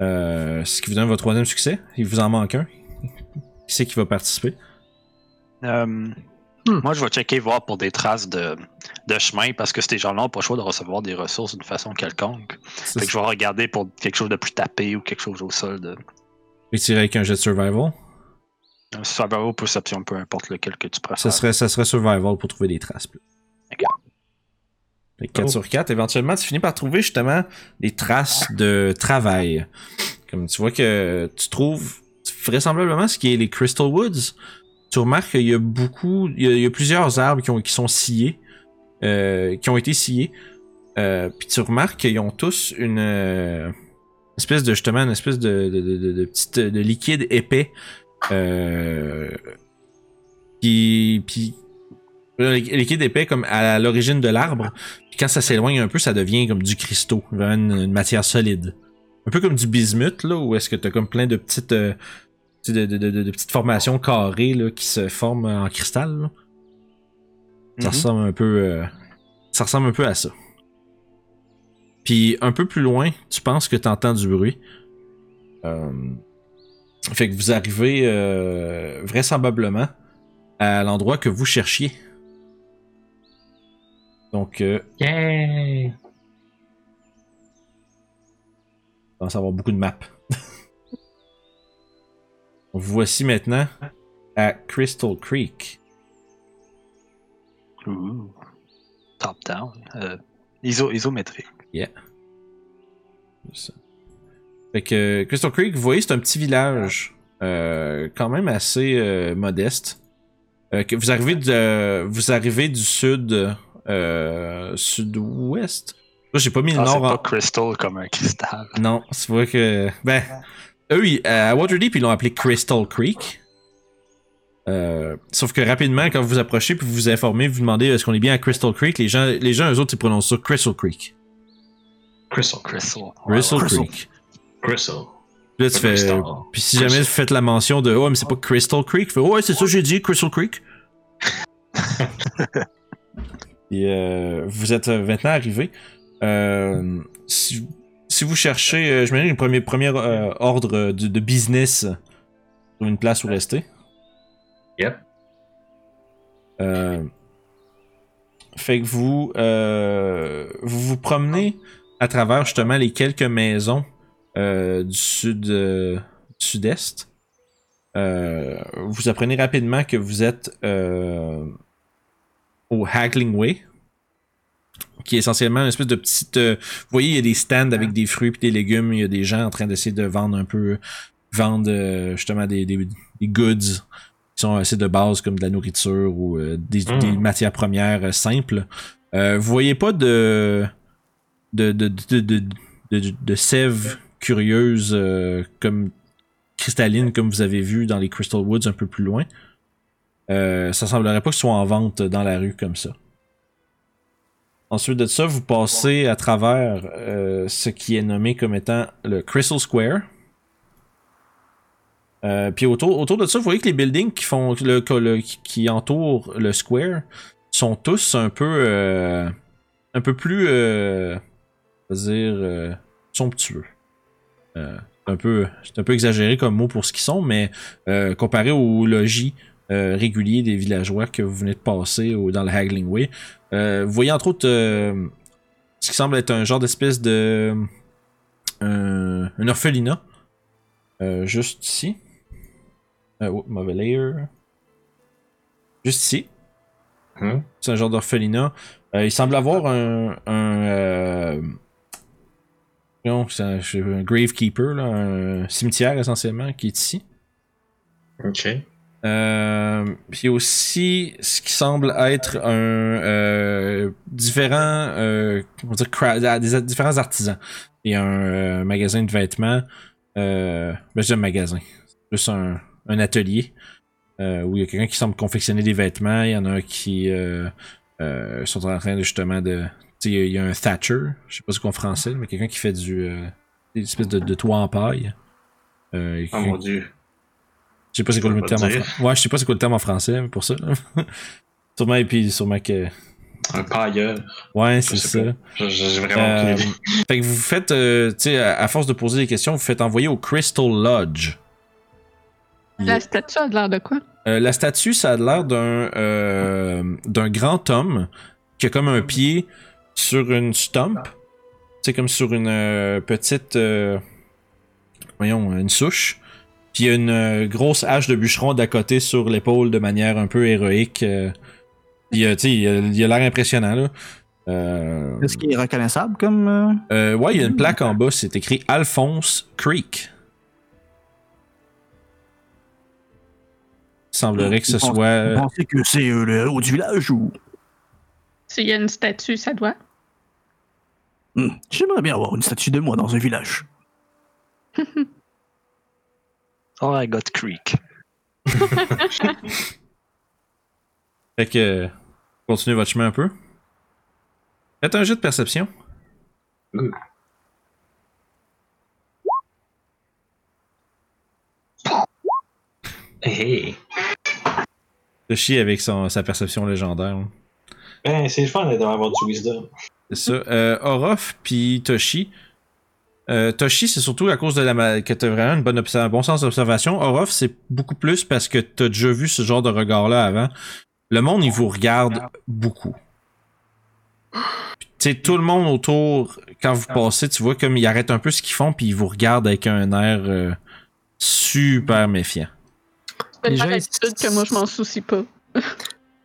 Euh, ce qui vous donne votre troisième succès. Il vous en manque un. Qui c'est qui va participer? Euh, Hmm. Moi, je vais checker voir pour des traces de, de chemin parce que ces gens-là n'ont pas le choix de recevoir des ressources d'une façon quelconque. Fait que je vais regarder pour quelque chose de plus tapé ou quelque chose au sol. De... Et tirer avec un jet de survival. Survival ou perception, peu importe lequel que tu préfères. Ça serait, ça serait survival pour trouver des traces. Que 4 Oh. sur 4, éventuellement, tu finis par trouver justement des traces de travail. Comme tu vois que tu trouves vraisemblablement ce qui est les Crystal Woods. Tu remarques qu'il y a beaucoup, il y a, il y a plusieurs arbres qui, ont, qui sont sciés, euh, qui ont été sciés. Euh, Puis tu remarques qu'ils ont tous une euh, espèce de justement une espèce de, de, de, de, de petite de liquide épais euh, qui puis Le liquide épais comme à l'origine de l'arbre. Puis quand ça s'éloigne un peu, ça devient comme du cristaux, vraiment une, une matière solide. Un peu comme du bismuth, là, où est-ce que t'as comme plein de petites, euh, de, de- de- de petites formations carrées là, qui se forment en cristal. là. Ça Mhm. ressemble un peu, euh, ça ressemble un peu à ça. Puis un peu plus loin, tu penses que t'entends du bruit. Euh, fait que vous arrivez euh, vraisemblablement à l'endroit que vous cherchiez. Donc, euh, Yeah! Il commence à avoir beaucoup de maps. Vous voici maintenant à Crystal Creek. Ouh. Top down. Euh, iso, isométrique. Ça. Fait que euh, Crystal Creek, vous voyez, c'est un petit village euh, quand même assez euh, modeste. Euh, que vous arrivez de, vous arrivez du sud, euh, sud-ouest. Là, j'ai pas mis le Ah, c'est nord en. pas crystal comme un cristal. Non, c'est vrai que. Ben, eux, ils- à Waterdeep, ils l'ont appelé Crystal Creek. Euh, sauf que rapidement, quand vous vous approchez puis vous vous informez, vous demandez est-ce qu'on est bien à Crystal Creek, les gens, les gens eux autres, ils prononcent ça Crystal Creek. Crystal. Crystal. Crystal Crystal. Creek. Crystal. Puis là, tu fais. Puis si jamais vous faites la mention de oh, mais c'est pas Crystal Creek, fais ouais, c'est ça, j'ai dit Crystal Creek. Et euh, vous êtes euh, maintenant arrivé. Euh, si, si vous cherchez, euh, je me première, première euh, ordre de, de business sur une place où rester. Yep. Fait que vous, vous vous promenez à travers justement les quelques maisons du sud euh, sud-est. Euh, vous apprenez rapidement que vous êtes euh, au Haggling Way, qui est essentiellement une espèce de petite. euh, vous voyez, il y a des stands avec des fruits et des légumes. Il y a des gens en train d'essayer de vendre un peu, vendre euh, justement des, des, des goods qui sont assez de base comme de la nourriture ou euh, des, des matières premières euh, simples. Euh, vous voyez pas de de, de, de, de, de, de sève curieuse euh, comme cristalline comme vous avez vu dans les Crystal Woods un peu plus loin. Euh, ça semblerait pas que ce soit en vente dans la rue comme ça. Ensuite de ça, vous passez à travers euh, ce qui est nommé comme étant le Crystal Square. Euh, puis autour, autour de ça, vous voyez que les buildings qui font le, qui- entourent le square sont tous un peu un peu plus dire somptueux. Euh, c'est un peu c'est un peu exagéré comme mot pour ce qu'ils sont, mais euh, comparé au logis euh, régulier des villageois que vous venez de passer au- dans le Haggling Way, vous voyez entre autres ce qui semble être un genre d'espèce de un, un orphelinat euh, juste ici. Euh, oh, mauvais layer. Juste ici. Hmm. C'est un genre d'orphelinat. Euh, il semble avoir un. un non, c'est un, gravekeeper, là, un cimetière essentiellement, qui est ici. Ok. Euh, puis aussi, ce qui semble être un euh, différent, euh, on va dire cra- des différents artisans. Il y a un euh, magasin de vêtements, euh, ben, je dis un magasin, c'est plus un, un atelier euh, où il y a quelqu'un qui semble confectionner des vêtements. Il y en a un qui sont en train de justement de, il y a- il y a un thatcher, je sais pas ce qu'on français, mais quelqu'un qui fait du, euh, une espèce de, de toit en paille. Euh, Oh mon dieu. je sais pas c'est quoi le terme en français. Ouais, je sais pas c'est quoi le terme en français mais pour ça. sûrement, et puis sûrement que. Un pailleur. Ouais, c'est ça. J'ai vraiment Euh, fait que vous faites, euh, tu sais, à, à force de poser des questions, vous faites envoyer au Crystal Lodge. La statue a l'air de quoi? Euh, la statue, ça a l'air d'un euh, d'un grand homme qui a comme un pied sur une stump. C'est comme sur une euh, petite. euh, voyons, une souche. Puis il y a une euh, grosse hache de bûcheron d'à côté sur l'épaule de manière un peu héroïque. Puis, euh, tu sais, il a l'air impressionnant, là. Euh, Est-ce qu'il est reconnaissable comme. ouais, il y a une plaque en bas, c'est écrit Alphonse Creek. Il semblerait que ce Vous pensez- soit. Vous pensez que c'est euh, le héros du village ou? S'il y a une statue, ça doit. Hmm, J'aimerais bien avoir une statue de moi dans un village. Oh, I got Creek. Fait que. Continuez votre chemin un peu. Faites un jeu de perception. Hey, Toshi avec son, sa perception légendaire. Ben, c'est le fun d'avoir du wisdom. C'est ça. Euh, Orof puis Toshi. Euh, Toshi, c'est surtout à cause de la que t'as vraiment une bonne un bon sens d'observation. Orof, c'est beaucoup plus parce que t'as déjà vu ce genre de regard-là avant. Le monde, il vous regarde beaucoup. Tu sais, tout le monde autour, quand vous passez, tu vois comme ils arrêtent un peu ce qu'ils font puis ils vous regardent avec un air euh, super méfiant. Que moi, je m'en soucie pas.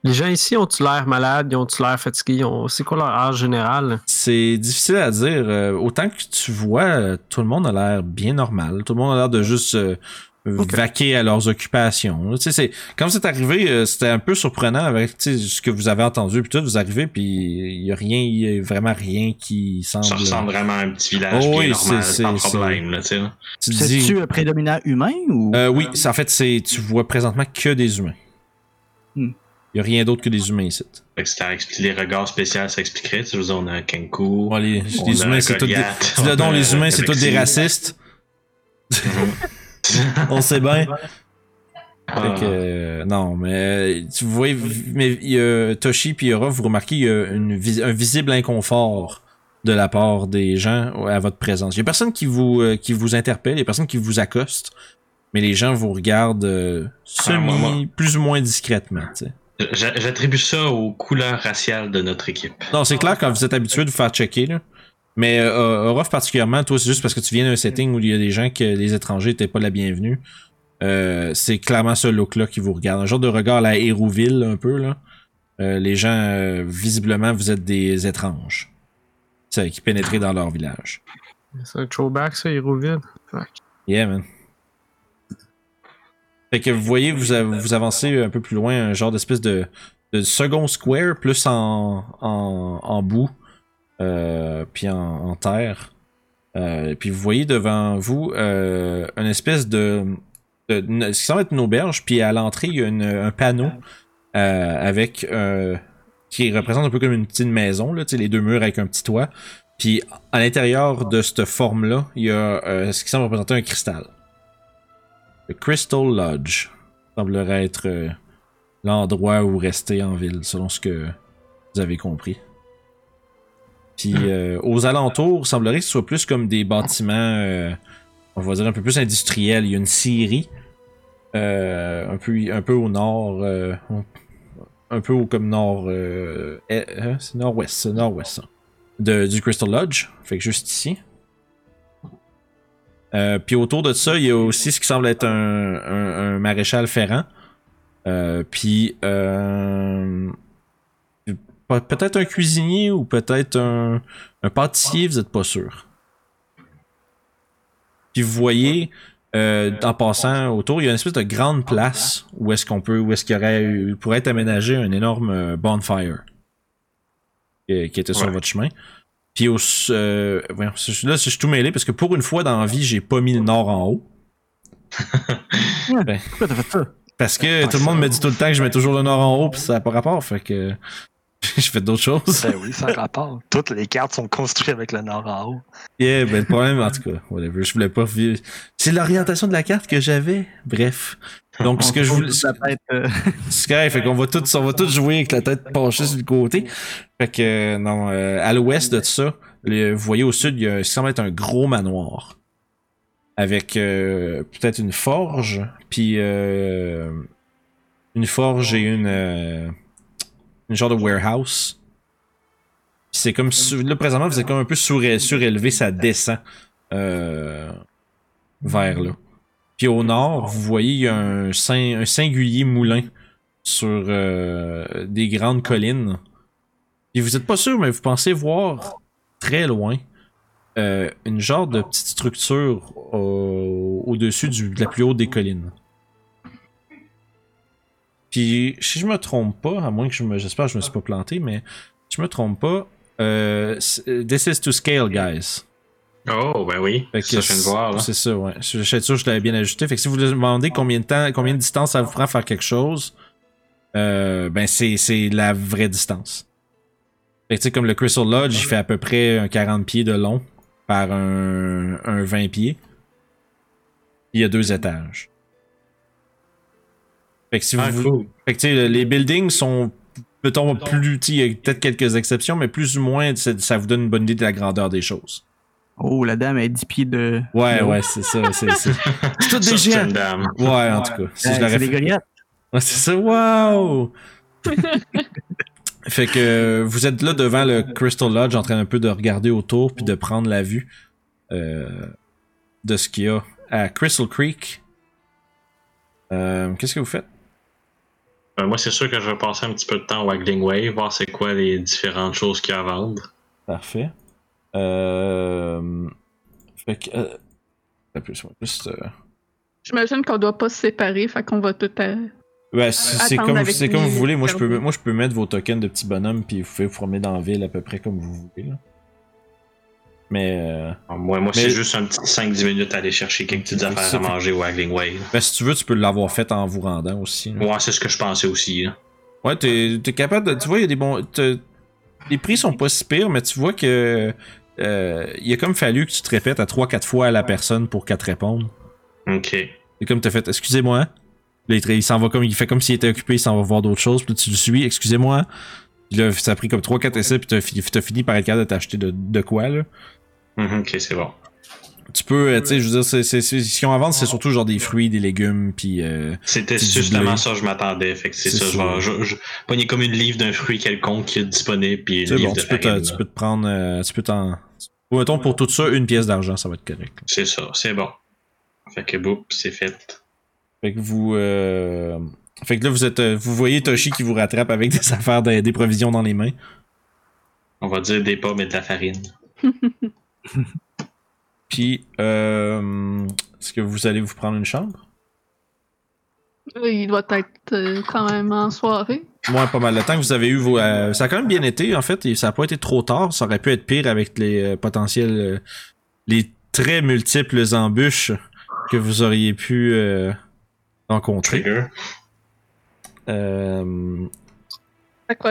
Les gens ici ont-ils l'air malades? Ils ont-ils l'air fatigués? Ils ont- C'est quoi leur âge général? C'est difficile à dire. Euh, autant que tu vois, euh, tout le monde a l'air bien normal. Tout le monde a l'air de juste euh, vaquer à leurs occupations. Tu sais, c'est quand c'est arrivé, euh, c'était un peu surprenant avec ce que vous avez entendu. Puis tout, vous arrivez, puis il y a rien, il y a vraiment rien qui semble. Ça ressemble vraiment à un petit village Oh bien oui, normal, c'est- sans c'est- problème, là, tu sais. prédominant humain ou. Euh, oui, c'est- en fait, c'est tu vois présentement que des humains. Hmm. Il y a rien d'autre que des humains ici. Fait que les regards spéciaux, ça expliquerait. Tu sais, on a un Kenku. Les, on les a humains, c'est tous des. Les humains, c'est tous racistes. On sait bien. Ah. Fait que, euh, non, mais tu vois, mais il y a Toshi puis Yora, vous remarquez, il y a une vis- un visible inconfort de la part des gens à votre présence. Il y a personne qui vous, euh, qui vous interpelle, il y a personne qui vous accoste, mais les gens vous regardent euh, semi, Ah, moi. plus ou moins discrètement. J'attribue ça aux couleurs raciales de notre équipe. Non, c'est clair quand vous êtes habitué de vous faire checker, là. Mais euh, Orof particulièrement, toi, c'est juste parce que tu viens d'un setting où il y a des gens que les étrangers n'étaient pas la bienvenue. Euh, c'est clairement ce look-là qui vous regarde. Un genre de regard à la Hérouville, un peu, là. Euh, les gens, euh, visiblement, vous êtes des étranges. C'est qui pénétrez dans leur village. C'est un throwback, ça, Hérouville? Fuck. Yeah, man. Fait que vous voyez, vous, vous avancez un peu plus loin, un genre d'espèce de, second square, plus en, en, en boue, euh, puis en, en terre. Euh, puis vous voyez devant vous euh, une espèce de, de, ce qui semble être une auberge, puis à l'entrée, il y a une- un panneau euh, avec euh, qui représente un peu comme une petite maison, là, les deux murs avec un petit toit. Puis à l'intérieur de cette forme-là, il y a euh, ce qui semble représenter un cristal. Le Crystal Lodge semblerait être euh, l'endroit où rester en ville, selon ce que vous avez compris. Puis euh, aux alentours, semblerait que ce soit plus comme des bâtiments, euh, on va dire un peu plus industriels. Il y a une scierie, un, peu, un peu au nord, un peu au comme nord, eh, hein, c'est nord-ouest, c'est nord-ouest, de, du Crystal Lodge. Fait que juste ici. Euh, puis autour de ça, il y a aussi ce qui semble être un, un- un maréchal ferrant. Euh, puis euh, pe- peut-être un cuisinier ou peut-être un, un pâtissier, vous n'êtes pas sûr. Puis vous voyez, euh, en passant autour, il y a une espèce de grande place où est-ce qu'on peut, où est-ce qu'il y aurait, eu- pourrait être aménagé un énorme bonfire qui, qui était sur Ouais. votre chemin. Puis au, euh, là, je suis tout mêlé parce que pour une fois dans la vie, j'ai pas mis le nord en haut. Ben, Pourquoi t'as fait ça? parce que tout le monde me dit tout le temps que je mets toujours le nord en haut, puis ça n'a pas rapport. Fait que je fais d'autres choses. Ben oui, sans rapport. Toutes les cartes sont construites avec le nord en haut. Yeah, ben le problème, en tout cas, whatever, je voulais pas vivre. C'est l'orientation de la carte que j'avais. Bref. Donc, ce que je voulais. Ça peut être, euh, correct, fait qu'on va tous, on va tous jouer avec la tête penchée sur le côté. Fait que, euh, non, euh, à l'ouest de ça, le- vous voyez au sud, il y a, ça semble être un gros manoir. Avec euh, peut-être une forge, puis euh, une forge et une, euh, une genre de warehouse. C'est comme, là, présentement, vous êtes comme un peu suré- surélevé, ça descend euh, vers là. Puis au nord, vous voyez, un, sing- un singulier moulin sur euh, des grandes collines. Puis vous êtes pas sûr, mais vous pensez voir très loin euh, une genre de petite structure au- au-dessus de la plus haute des collines. Puis si je me trompe pas, à moins que je me, j'espère que je me suis pas planté, mais si je me trompe pas, euh, c'est- this is to scale, guys. Oh, ben oui. Fait que ça, je viens de voir, là. C'est ça, ouais. Je je suis sûr que je l'avais bien ajusté. Fait que si vous vous demandez combien de temps, combien de distance ça vous prend à faire quelque chose, euh, ben c'est, c'est la vraie distance. Fait que, tu sais, comme le Crystal Lodge, il fait à peu près un 40 pieds de long par un, un 20 pieds. Il y a deux étages. Fait que si Ah, vous, cool. fait que, tu sais, les buildings sont, mettons, plus, il y a peut-être quelques exceptions, mais plus ou moins, ça, vous donne une bonne idée de la grandeur des choses. Oh, la dame est 10 pieds de. Ouais, ouais, c'est ça. C'est, c'est... c'est tout Ça, des géants. dame. Ouais, en tout cas. Si je l'aurais c'est des Goliaths. Ouais, c'est ça, wow! fait que vous êtes là devant le Crystal Lodge en train un peu de regarder autour puis de prendre la vue euh, de ce qu'il y a à Crystal Creek. Euh, Qu'est-ce que vous faites? Euh, moi, c'est sûr que je vais passer un petit peu de temps au Waggling Way, voir c'est quoi les différentes choses qu'il y a à vendre. Parfait. Euh, fait que. Euh, ouais, juste, euh, J'imagine qu'on doit pas se séparer, fait qu'on va tout à... Ouais, c'est comme, c'est comme vous voulez. Moi je, peux, moi, je peux mettre vos tokens de petits bonhommes, puis vous pouvez vous promener dans la ville à peu près comme vous voulez. Là. Mais euh, Alors, Moi, moi Mais- c'est juste un petit 5-10 minutes à aller chercher quelques petites affaires à manger au Waggling Way. ben, si tu veux, tu peux l'avoir fait en vous rendant aussi. là. Ouais, c'est ce que je pensais aussi. là. Ouais, t'es es capable de. Tu vois, il y a des bons. Les prix sont pas si pires, mais tu vois que. euh, il a comme fallu que tu te répètes à 3-4 fois à la personne pour qu'elle te réponde. Ok. C'est comme t'as fait, excusez-moi. Là, il, s'en va comme, il fait comme s'il était occupé, il s'en va voir d'autres choses. Puis là, tu le suis, excusez-moi. Puis là, ça a pris comme 3-4 essais, puis t'as fi- t'as fini par être capable de t'acheter de, de quoi, là. Mhm, ok, c'est bon. Tu peux, euh, tu sais, je veux dire, c'est, c'est, c'est- ce qu'ils ont à vendre, c'est surtout genre des fruits, des légumes, puis euh, C'était justement ça je m'attendais. Fait que c'est ça. Vais je, je, pogner comme une livre d'un fruit quelconque qui est disponible, puis une livre bon, de tu peux, farine, tu peux te prendre, euh, tu peux t'en... Ou mettons, pour tout ça, une pièce d'argent, ça va être correct. là. C'est ça, c'est bon. Fait que boum, c'est fait. Fait que vous, euh... fait que là, vous êtes, vous voyez Toshi qui vous rattrape avec des affaires, de- des provisions dans les mains. On va dire des pommes et de la farine. Puis, euh... est-ce que vous allez vous prendre une chambre? Il doit être euh, quand même en soirée. Moi, pas mal de temps que vous avez eu vos. euh, ça a quand même bien été, en fait, et ça n'a pas été trop tard. Ça aurait pu être pire avec les euh, potentiels. euh, les très multiples embûches que vous auriez pu euh, rencontrer. Euh,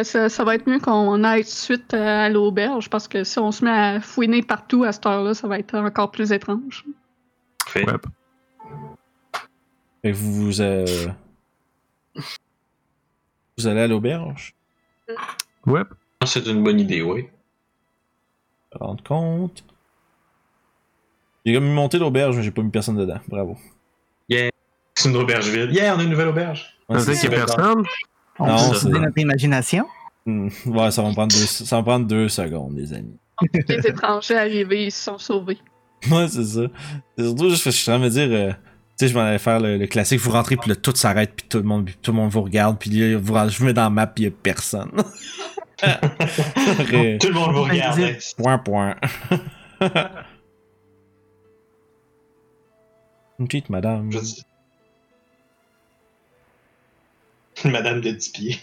Ça, ça va être mieux qu'on aille tout de suite euh, à l'auberge, parce que si on se met à fouiner partout à cette heure-là, ça va être encore plus étrange. Fait. Ouais. fait que vous, vous, euh, vous allez à l'auberge? Ouais. Ah, C'est une bonne idée, oui. me rendre compte. J'ai comme monté l'auberge, mais j'ai pas mis personne dedans. Bravo. C'est une auberge vide. Yeah, on a une nouvelle auberge. Y a personne? On Non, peut notre imagination? Hmm, Ouais, ça va me prendre deux, ça va me prendre deux secondes, les amis. Les étrangers arrivés, ils se sont sauvés. Ouais, c'est ça. C'est surtout juste que je suis en train de me dire, euh, tu sais, je m'en allais faire le, le classique, vous rentrez, puis là, tout s'arrête, puis tout le monde, tout le monde vous regarde, puis là, vous, rentrez- je vous mets dans la map, puis il y a personne. Tout le monde vous regarde. point, point. Une petite madame. Je madame de 10 pieds.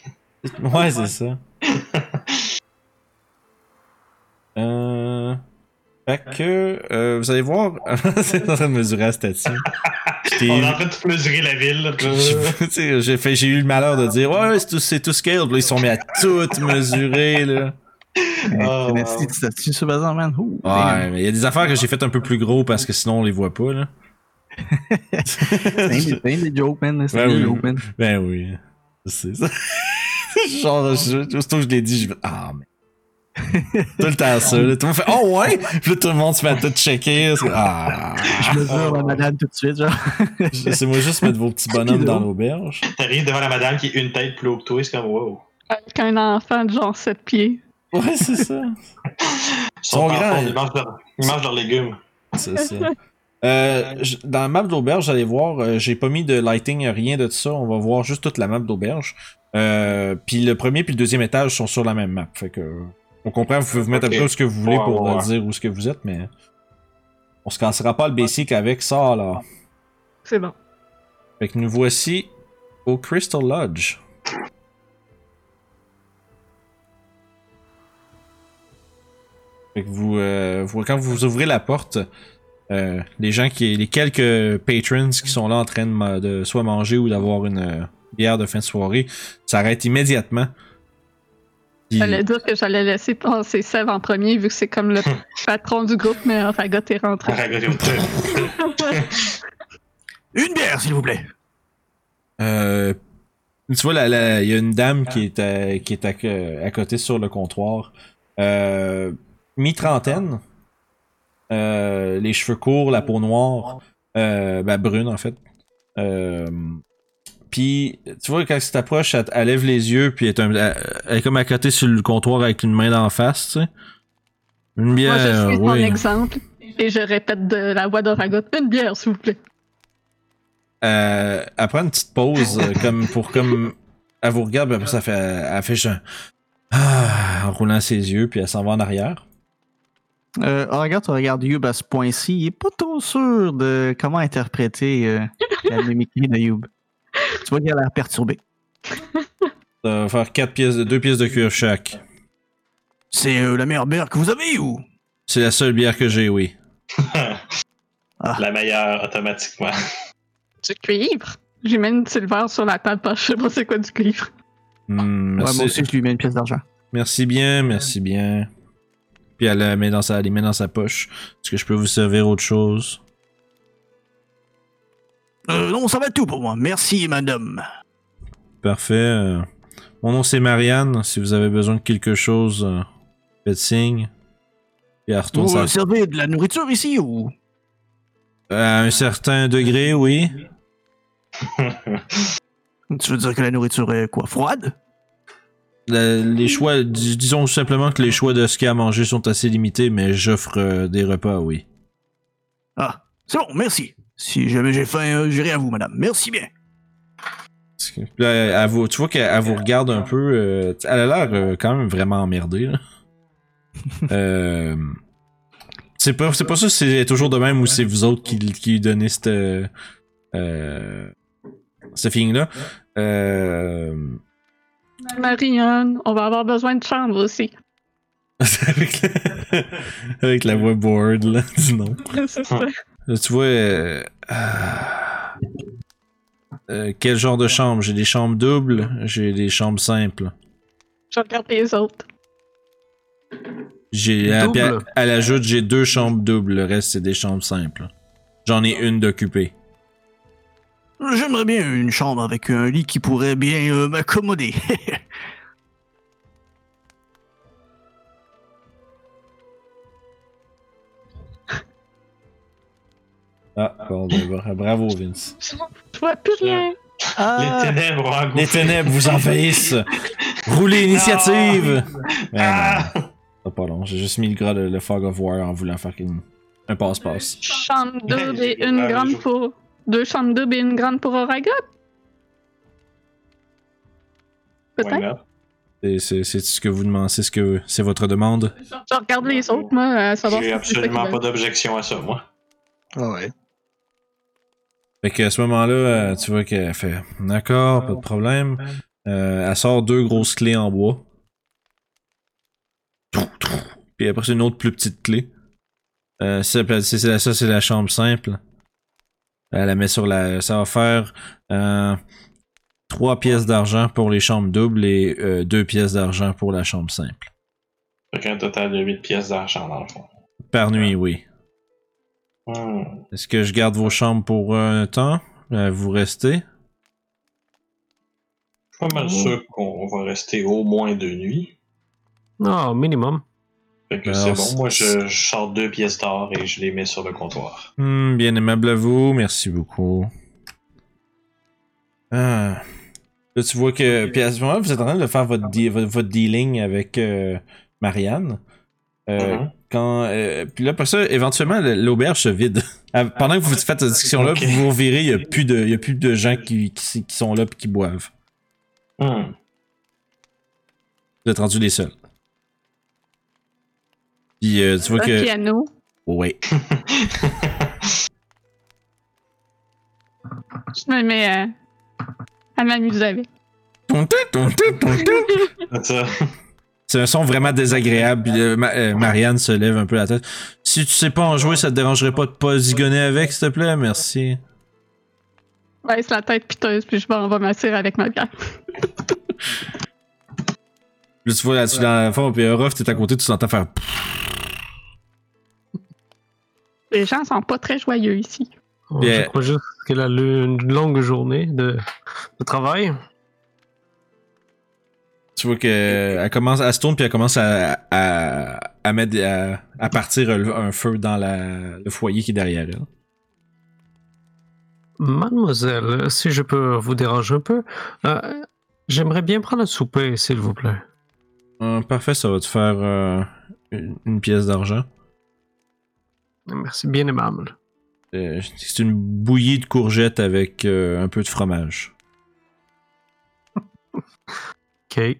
Ouais, c'est ça. Euh... Fait que, euh, vous allez voir, c'est en train de mesurer la statue. On est en train de tout mesurer la ville. j'ai fait j'ai eu le malheur de dire ouais c'est tout c'est tout scale là, ils sont mis à tout mesurer là Oh, wow. statue sur man. Ouh, ouais mais il y a des affaires que j'ai fait un peu plus gros parce que sinon on les voit pas là C'est des- jokes, man. C'est un des oui. jokes, man. ben oui c'est ça genre je, aussitôt que je l'ai dit je fais ah mais tout le temps ça là. tout le monde fait oh ouais? Puis là tout le monde se met à tout checker parce que, ah Je mesure la madame tout de suite, genre. laissez-moi juste mettre vos petits bonhommes dans l'auberge T'arrives devant la madame qui est une tête plus haut que toi, c'est comme wow. Avec un enfant de genre 7 pieds. ouais c'est ça Ils sont grands, ils- Ils mangent leurs- ils mangent leurs légumes. C'est ça. Euh, dans la map d'auberge, j'allais voir, euh, j'ai pas mis de lighting, rien de ça. On va voir juste toute la map d'auberge. Euh, puis le premier puis le deuxième étage sont sur la même map. Fait que on comprend, vous pouvez vous mettre un peu ce que vous voulez Ouais, pour ouais, ouais. dire où ce que vous êtes, mais on se cassera pas le basic avec ça là. C'est bon. Fait que nous voici au Crystal Lodge. Fait que vous, euh, vous- quand vous ouvrez la porte, euh, les gens qui, les quelques patrons qui sont là en train de, soit manger ou d'avoir une, euh, bière de fin de soirée s'arrête immédiatement. Puis- J'allais dire que j'allais laisser passer Sève en premier, vu que c'est comme le patron du groupe, mais Ragot est rentré. Une bière, s'il vous plaît. Euh, tu vois, il y a une dame qui est, à, qui est à, à côté sur le comptoir. Euh, Mi-trentaine. Euh, les cheveux courts, la peau noire. Euh, ben, brune, en fait. Euh, puis, tu vois, quand tu t'approches, elle, elle lève les yeux, puis elle est, un- elle- elle est comme à côté sur le comptoir avec une main d'en face, tu sais. Une Moi, bière, je suis ton exemple et je répète de la voix de Ragot une bière, s'il vous plaît. Euh, elle prend une petite pause euh, comme pour comme elle vous regarde puis ça fait elle fait juste un ah, en roulant ses yeux puis elle s'en va en arrière. Euh, regarde, tu regardes Youb à ce point-ci, il est pas trop sûr de comment interpréter euh, la mimicry de Youb. Tu vois qu'il a l'air perturbé. Ça va faire quatre pièces de deux pièces de cuir chaque. C'est euh, la meilleure bière que vous avez ou? C'est la seule bière que j'ai, oui. La meilleure, automatiquement. Du cuivre? J'ai même une silver sur la table parce que je sais pas c'est quoi du cuivre. Hmm, Ouais, moi aussi, je lui mets une pièce d'argent. merci bien, merci bien. Puis elle la met dans sa, elle les met dans sa poche. Est-ce que je peux vous servir autre chose? euh, Non, ça va être tout pour moi. Merci, madame. Parfait. euh, Mon nom c'est Marianne. Si vous avez besoin de quelque chose, euh, faites signe. Puis elle retourne Vous sa euh, servez de la nourriture ici ou? À un certain degré, oui. Tu veux dire que la nourriture est quoi? Froide? Les choix, dis- disons simplement que les choix de ce qu'il y a à manger sont assez limités, mais j'offre euh, des repas, oui. Ah, c'est bon, merci. Si jamais j'ai faim, euh, j'irai à vous, madame. Merci bien. Là, elle- vous- tu vois qu'elle elle vous regarde un peu. euh, elle a l'air quand même vraiment emmerdée. C'est pas, c'est pas ça si c'est toujours de même ou c'est vous autres qui, qui lui donnez cette, ce feeling-là. Euh, Marianne, on va avoir besoin de chambre aussi. avec, la, avec la voix board là, du nom. C'est ça. Là, tu vois. euh, ah, euh, quel genre de chambre? J'ai des chambres doubles, j'ai des chambres simples. Je regarde les autres. J'ai, puis elle, elle ajoute j'ai deux chambres doubles, le reste c'est des chambres simples. J'en ai une d'occupée. J'aimerais bien une chambre avec un lit qui pourrait bien euh, m'accommoder. Ah, bon, ben, bra- bravo Vince. Je vois plus rien. Ah, Les ténèbres ont Les ténèbres vous envahissent. Roulez initiative. Ben, Ah! non, c'est pas long. J'ai juste mis le gras de le fog of war en voulant faire une- un passe-passe. Chambre double j'ai- et une ah, grande pour. Deux chambres doubles et une grande pour Oragot. Peut-être. C'est, c'est, c'est ce que vous demandez, c'est ce que c'est votre demande? Je regarde les autres, moi, à savoir J'ai si absolument pas d'objection à ça, moi. Ah ouais. Fait qu'à ce moment-là, euh, tu vois qu'elle fait D'accord, pas de problème. Euh, elle sort deux grosses clés en bois. Puis après, c'est une autre plus petite clé. Euh, ça, c'est, c'est la- ça, c'est la chambre simple. Elle la met sur la. Ça va faire euh, trois pièces d'argent pour les chambres doubles et euh, deux pièces d'argent pour la chambre simple. Fait qu'un total de 8 pièces d'argent dans le fond. Par nuit, oui. Hmm. Est-ce que je garde vos chambres pour un temps? Euh, vous restez? Je suis pas mal sûr qu'on va rester au moins deux nuits. Non, minimum. Fait que Alors, c'est bon. Moi, je, je sors deux pièces d'or et je les mets sur le comptoir. Hmm, bien aimable à vous, merci beaucoup. Ah. Là, tu vois que. Puis à ce moment-là, vous êtes en train de faire votre, de- votre, votre dealing avec euh, Marianne. Euh, Mhm. quand, euh, puis là, après ça, éventuellement, le- l'auberge se vide. Ah, Pendant que vous faites cette discussion-là, vous vous revirez, il n'y a, plus de- il y a plus de gens qui, qui, qui sont là et qui boivent. Hmm. Vous êtes rendus les seuls. Puis euh, tu vois Un que. piano. Ouais. Je me mets à, à m'amuser avec. C'est ça. C'est un son vraiment désagréable. Puis, euh, Ma- euh, Marianne se lève un peu la tête. Si tu sais pas en jouer, ça te dérangerait pas de pas zigonner avec, s'il te plaît? Merci. baisse la tête piteuse, puis je m'en vais m'asseoir avec ma bière. Là, tu vois là-dessus dans la fond, puis Orof, t'es à côté, tu t'entends faire. Les gens sont pas très joyeux ici. Bon, Bien. Je crois juste qu'elle a eu une longue journée de, de travail. Tu vois que elle commence à se tourne puis elle commence à, à, à mettre à, à partir un, un feu dans la, le foyer qui est derrière elle. Mademoiselle, si je peux vous déranger un peu, euh, j'aimerais bien prendre un souper, s'il vous plaît. Euh, parfait, ça va te faire euh, une, une pièce d'argent. Merci, bien aimable. Euh, c'est une bouillie de courgettes avec un peu de fromage. Ok.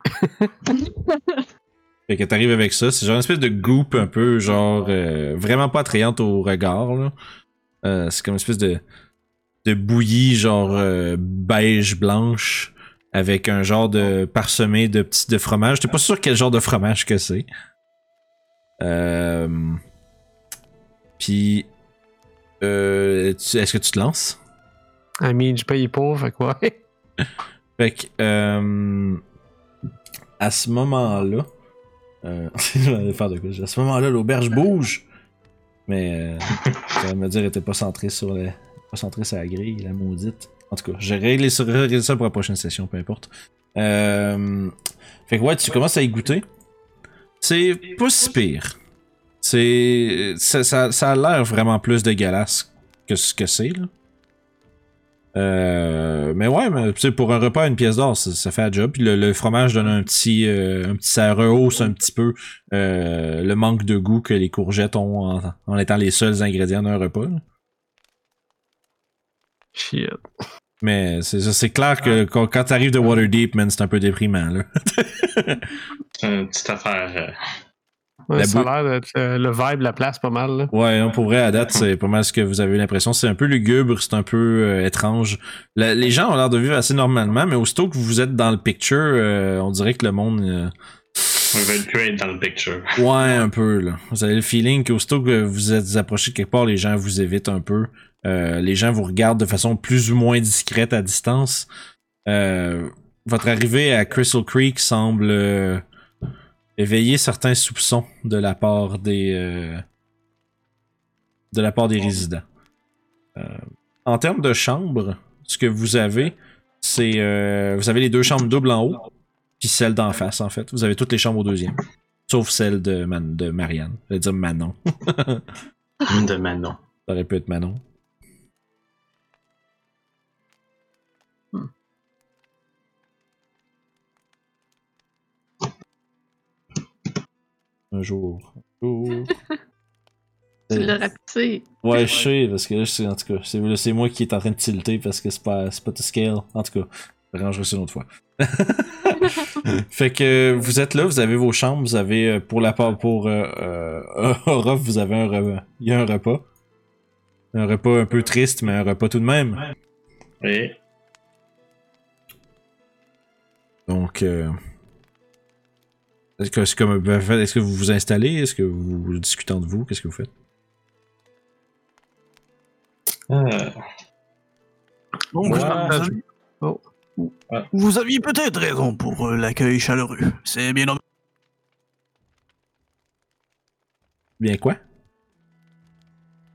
Fait que t'arrives avec ça, c'est genre une espèce de goop un peu genre vraiment pas attrayante au regard. là. C'est comme une espèce de de bouillie genre beige blanche avec un genre de parsemé de petits de fromage. T'es pas sûr quel genre de fromage que c'est. Euh, Puis euh, est-ce que tu te lances? I mean, je paye pour, fait quoi? Fait que, euh, à ce moment-là, euh, faire de quoi? À ce moment-là, l'auberge bouge, mais euh, ça me dire, elle était pas centrée sur la, pas centrée sur la grille, la maudite. En tout cas, j'ai réglé ça, ça pour la prochaine session, peu importe. Euh, fait que ouais, tu commences à y goûter. C'est pas si pire. C'est, ça, ça, ça a l'air vraiment plus dégueulasse que ce que c'est là. Euh, mais ouais, mais pour un repas, une pièce d'or, ça, fait la job. Puis le, le fromage donne un petit, euh, un petit, ça rehausse un petit peu euh, le manque de goût que les courgettes ont en, en étant les seuls ingrédients d'un repas. là. Shit. Mais c'est c'est clair que quand, quand t'arrives de Waterdeep, man, c'est un peu déprimant là. C'est une petite affaire. euh, Ouais, ça a l'air d'être euh, le vibe, la place, pas mal. Là. Ouais, hein, pour vrai, à date, c'est pas mal ce que vous avez l'impression. C'est un peu lugubre, c'est un peu euh, étrange. Le- les gens ont l'air de vivre assez normalement, mais aussitôt que vous êtes dans le picture, euh, on dirait que le monde. euh, On veut plus être dans le picture. Ouais, un peu, là. Vous avez le feeling qu'aussitôt que vous êtes approché de quelque part, les gens vous évitent un peu. Euh, les gens vous regardent de façon plus ou moins discrète à distance. Euh, votre arrivée à Crystal Creek semble euh, éveiller certains soupçons de la part des de la part des résidents. En termes de chambres, ce que vous avez, c'est vous avez les deux chambres doubles en haut, puis celle d'en face en fait. Vous avez toutes les chambres au deuxième. Sauf celle de, Man- de Marianne. Je vais dire Manon. De Manon. Ça aurait pu être Manon. Un jour. Un jour. Tu Euh, l'as rapetissé. Ouais, je sais, parce que là, c'est, en tout cas, c'est, moi qui est en train de tilter parce que c'est pas, c'est pas to scale. En tout cas, je rangerai ça une autre fois. fait que vous êtes là, vous avez vos chambres, vous avez euh, pour la part pour euh, euh, vous avez un repas. Il y a un repas. Un repas un peu triste, mais un repas tout de même. Oui. Donc, euh, est-ce que, c'est comme, ben, fait, est-ce que vous vous installez? Est-ce que vous, vous discutez entre vous? Qu'est-ce que vous faites? Euh, Bon, Ouais. vous, aviez- Oh. vous aviez peut-être raison pour euh, l'accueil chaleureux. C'est bien dommage. Bien quoi?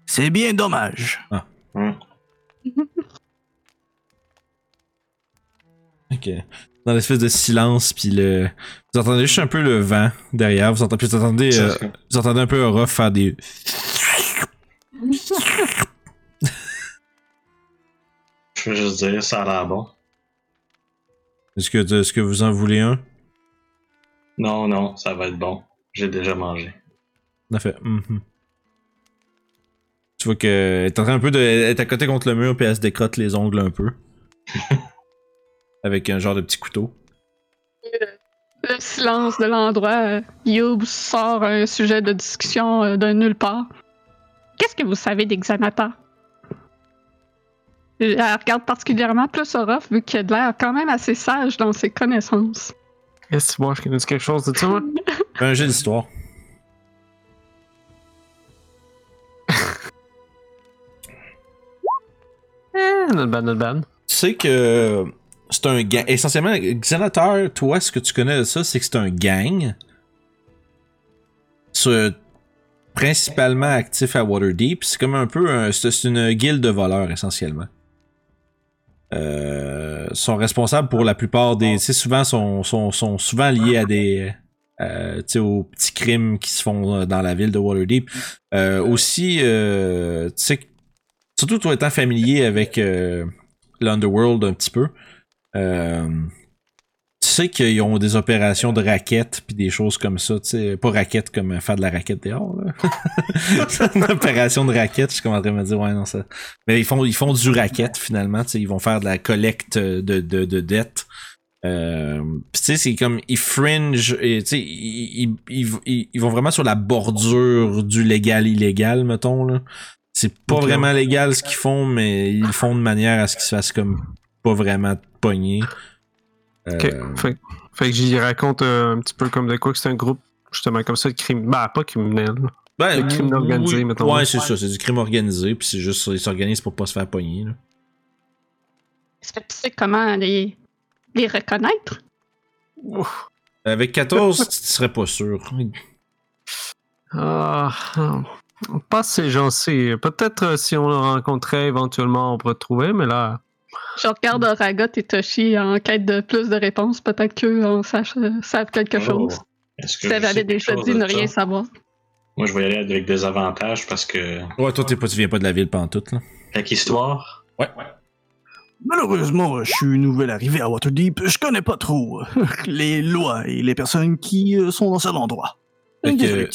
C'est bien dommage. hum. Ok. Dans l'espèce de silence, puis le. Vous entendez juste un peu le vent derrière. Vous entendez, vous entendez, euh, vous entendez un peu Aura faire des. Je veux juste dire, ça a l'air bon. Est-ce que, est-ce que vous en voulez un? Non, non, ça va être bon. J'ai déjà mangé. En fait. mhm. Tu vois qu'elle est en train un peu de. Elle est à côté contre le mur, puis elle se décrotte les ongles un peu. Avec un genre de petit couteau. Le silence de l'endroit, euh, Youb sort un sujet de discussion euh, de nulle part. Qu'est-ce que vous savez d'Exanata? Elle regarde particulièrement plus Orof, vu qu'il a de l'air quand même assez sage dans ses connaissances. Est-ce que moi, je connais quelque chose de ça, moi? Un jeu d'histoire. Eh, not bad, not bad. sais que c'est un gang. Essentiellement, Xanatar, toi, ce que tu connais de ça, c'est que c'est un gang. C'est principalement actif à Waterdeep. C'est comme un peu un, c'est une guilde de voleurs, essentiellement. Euh, sont responsables pour la plupart des. Tu sais, souvent, sont, sont, sont souvent liés à des. euh, tu sais, aux petits crimes qui se font dans la ville de Waterdeep. Euh, aussi, euh, tu sais, surtout toi étant familier avec euh, l'Underworld un petit peu, euh, tu sais qu'ils ont des opérations de raquettes puis des choses comme ça, tu sais, pas raquettes comme faire de la raquette dehors, là. C'est une opération de raquette, je suis comme en train de me dire, ouais, non, ça. Mais ils font, ils font du raquette, finalement, tu sais, ils vont faire de la collecte de, de, de dettes. Euh, tu sais, c'est comme, ils fringe, tu sais, ils, ils, ils, ils vont vraiment sur la bordure du légal-illégal, mettons, là. C'est pas vraiment légal ce qu'ils font, mais ils font de manière à ce qu'ils se fassent comme pas vraiment pogner. Euh, Ok. Fait, fait que j'y raconte euh, un petit peu comme de quoi que c'est un groupe, justement, comme ça, de crime. Bah, pas criminel. ben, le crime organisé, oui, mettons. Ouais, c'est ça, c'est du crime organisé, puis c'est juste, ils s'organisent pour pas se faire pogner, là. Est-ce que tu sais comment les, les reconnaître? Avec 14, tu serais pas sûr. Ah, ah, pas ces gens-ci. Peut-être euh, si on le rencontrait éventuellement, on pourrait trouver, mais là. Je regarde Oragot et Toshi en quête de plus de réponses. Peut-être qu'eux en sachent, euh, savent quelque Oh. chose. Est-ce que déjà dit de ne rien ça? savoir. Moi, je vais y aller avec des avantages parce que. Ouais, toi, t'es pas, tu viens pas de la ville pantoute, là. Avec histoire. Malheureusement, je suis nouvel arrivé à Waterdeep. Je connais pas trop euh, les lois et les personnes qui euh, sont dans cet endroit. Fait que-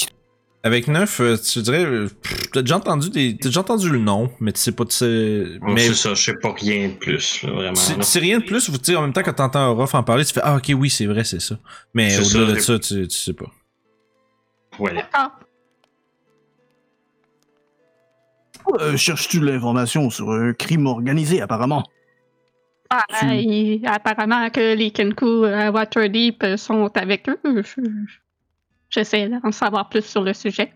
Avec 9, euh, tu dirais, euh, t'as déjà entendu des, t'as déjà entendu le nom, mais tu sais pas, tu sais, Mais... mais C'est ça, je sais pas rien de plus, vraiment. tu sais rien de plus, tu sais, en même temps, quand t'entends Orof en parler, tu fais, ah, ok, oui, c'est vrai, c'est ça. Mais au-delà de ça, tu, tu sais pas. Voilà. Euh, Cherches-tu l'information sur un crime organisé, apparemment? Ah, Tu- apparemment que les Kenku à Waterdeep euh, sont avec eux. Je- J'essaie d'en savoir plus sur le sujet.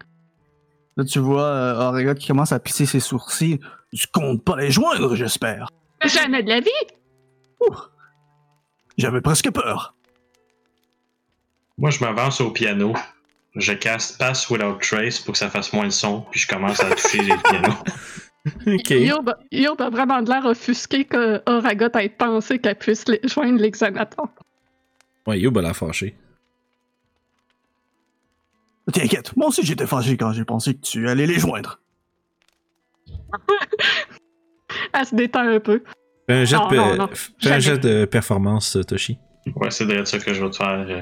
Là, tu vois euh, Auriga qui commence à pisser ses sourcils. Tu comptes pas les joindre, j'espère. Jamais de la vie! J'avais presque peur. Moi, je m'avance au piano. Je casse Pass Without Trace pour que ça fasse moins de son, puis je commence à toucher les pianos. Ok. Yob, Yob a vraiment de l'air offusqué que Oragot ait pensé qu'elle puisse les- joindre l'exanator. Ouais, Youb a la fâché. T'inquiète, moi aussi j'étais fâché quand j'ai pensé que tu allais les joindre. Elle se détend un peu. Fais un jet, Non, de, non, non, fais un jamais. jet de performance, euh, Toshi. Ouais, c'est de ça que je vais te faire. euh.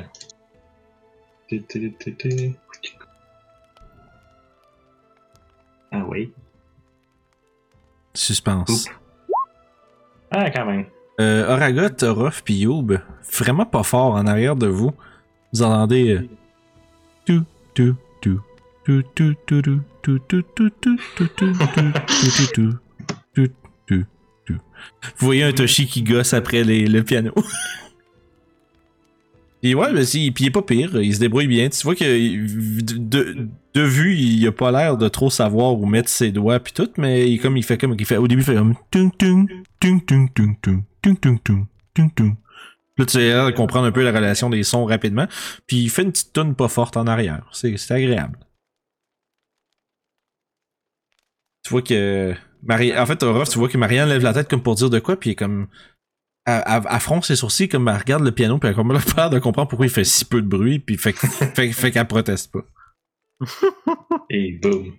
Té, té, té, té. Ah oui. Suspense. Ah, quand même. Euh, Oragot, Orof puis Youb, vraiment pas fort en arrière de vous. Vous entendez euh, Vous voyez un Toshi qui gosse après le piano. Puis ouais, mais si, puis il est pas pire, il se débrouille bien. Tu vois que de, de, vue, il a pas l'air de trop savoir où mettre ses doigts puis tout, mais il, comme il fait comme il fait au début il fait comme tung tung tung tung tung tung tung tung tung tung. Là tu de comprendre un peu la relation des sons rapidement, puis il fait une petite tune pas forte en arrière. C'est agréable. Tu vois que Marie en fait Orof, tu vois que Marianne lève la tête comme pour dire de quoi puis comme elle, fronce ses sourcils comme elle regarde le piano puis elle a comme l'air de comprendre pourquoi il fait si peu de bruit puis fait, fait, fait qu'elle proteste pas. Et boum.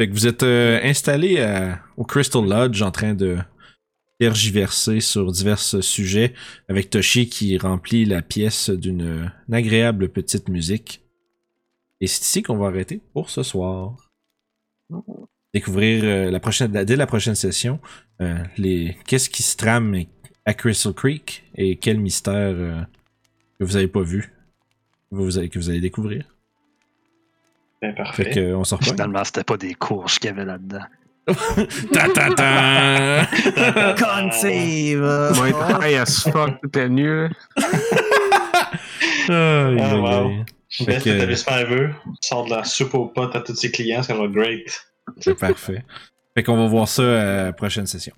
Fait que vous êtes euh, installé à- au Crystal Lodge en train de tergiverser sur divers sujets avec Toshi qui remplit la pièce d'une une agréable petite musique. Et c'est ici qu'on va arrêter pour ce soir. Découvrir euh, la prochaine, dès la prochaine session euh, les qu'est-ce qui se trame à Crystal Creek et quel mystère euh, que vous avez pas vu que vous allez, que vous allez découvrir. Ben, Fait parfait. que euh, on s'en reprend. Finalement, c'était pas des courges qu'il y avait là-dedans ta ta ta! Conceive! As fuck. Ah, ah wow. Best que... à de la soupe aux potes à tous ses clients, ça va great. C'est parfait. Fait qu'on va voir ça à la prochaine session.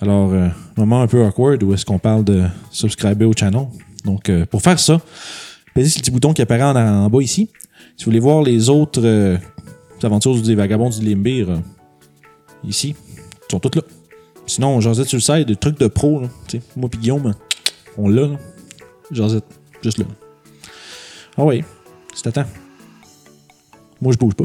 Alors, euh, moment un peu awkward où est-ce qu'on parle de subscriber au channel. Donc, euh, pour faire ça, pesez sur le petit bouton qui apparaît en, bas ici. Si vous voulez voir les autres euh, aventures des vagabonds du Limbir, euh, ici, ils sont toutes là. Sinon, Josette sur le site, des trucs de pro, là, tu sais, moi pis Guillaume, on l'a, là. Josette, juste là. Ah oui, c'est à temps. Moi, je bouge pas.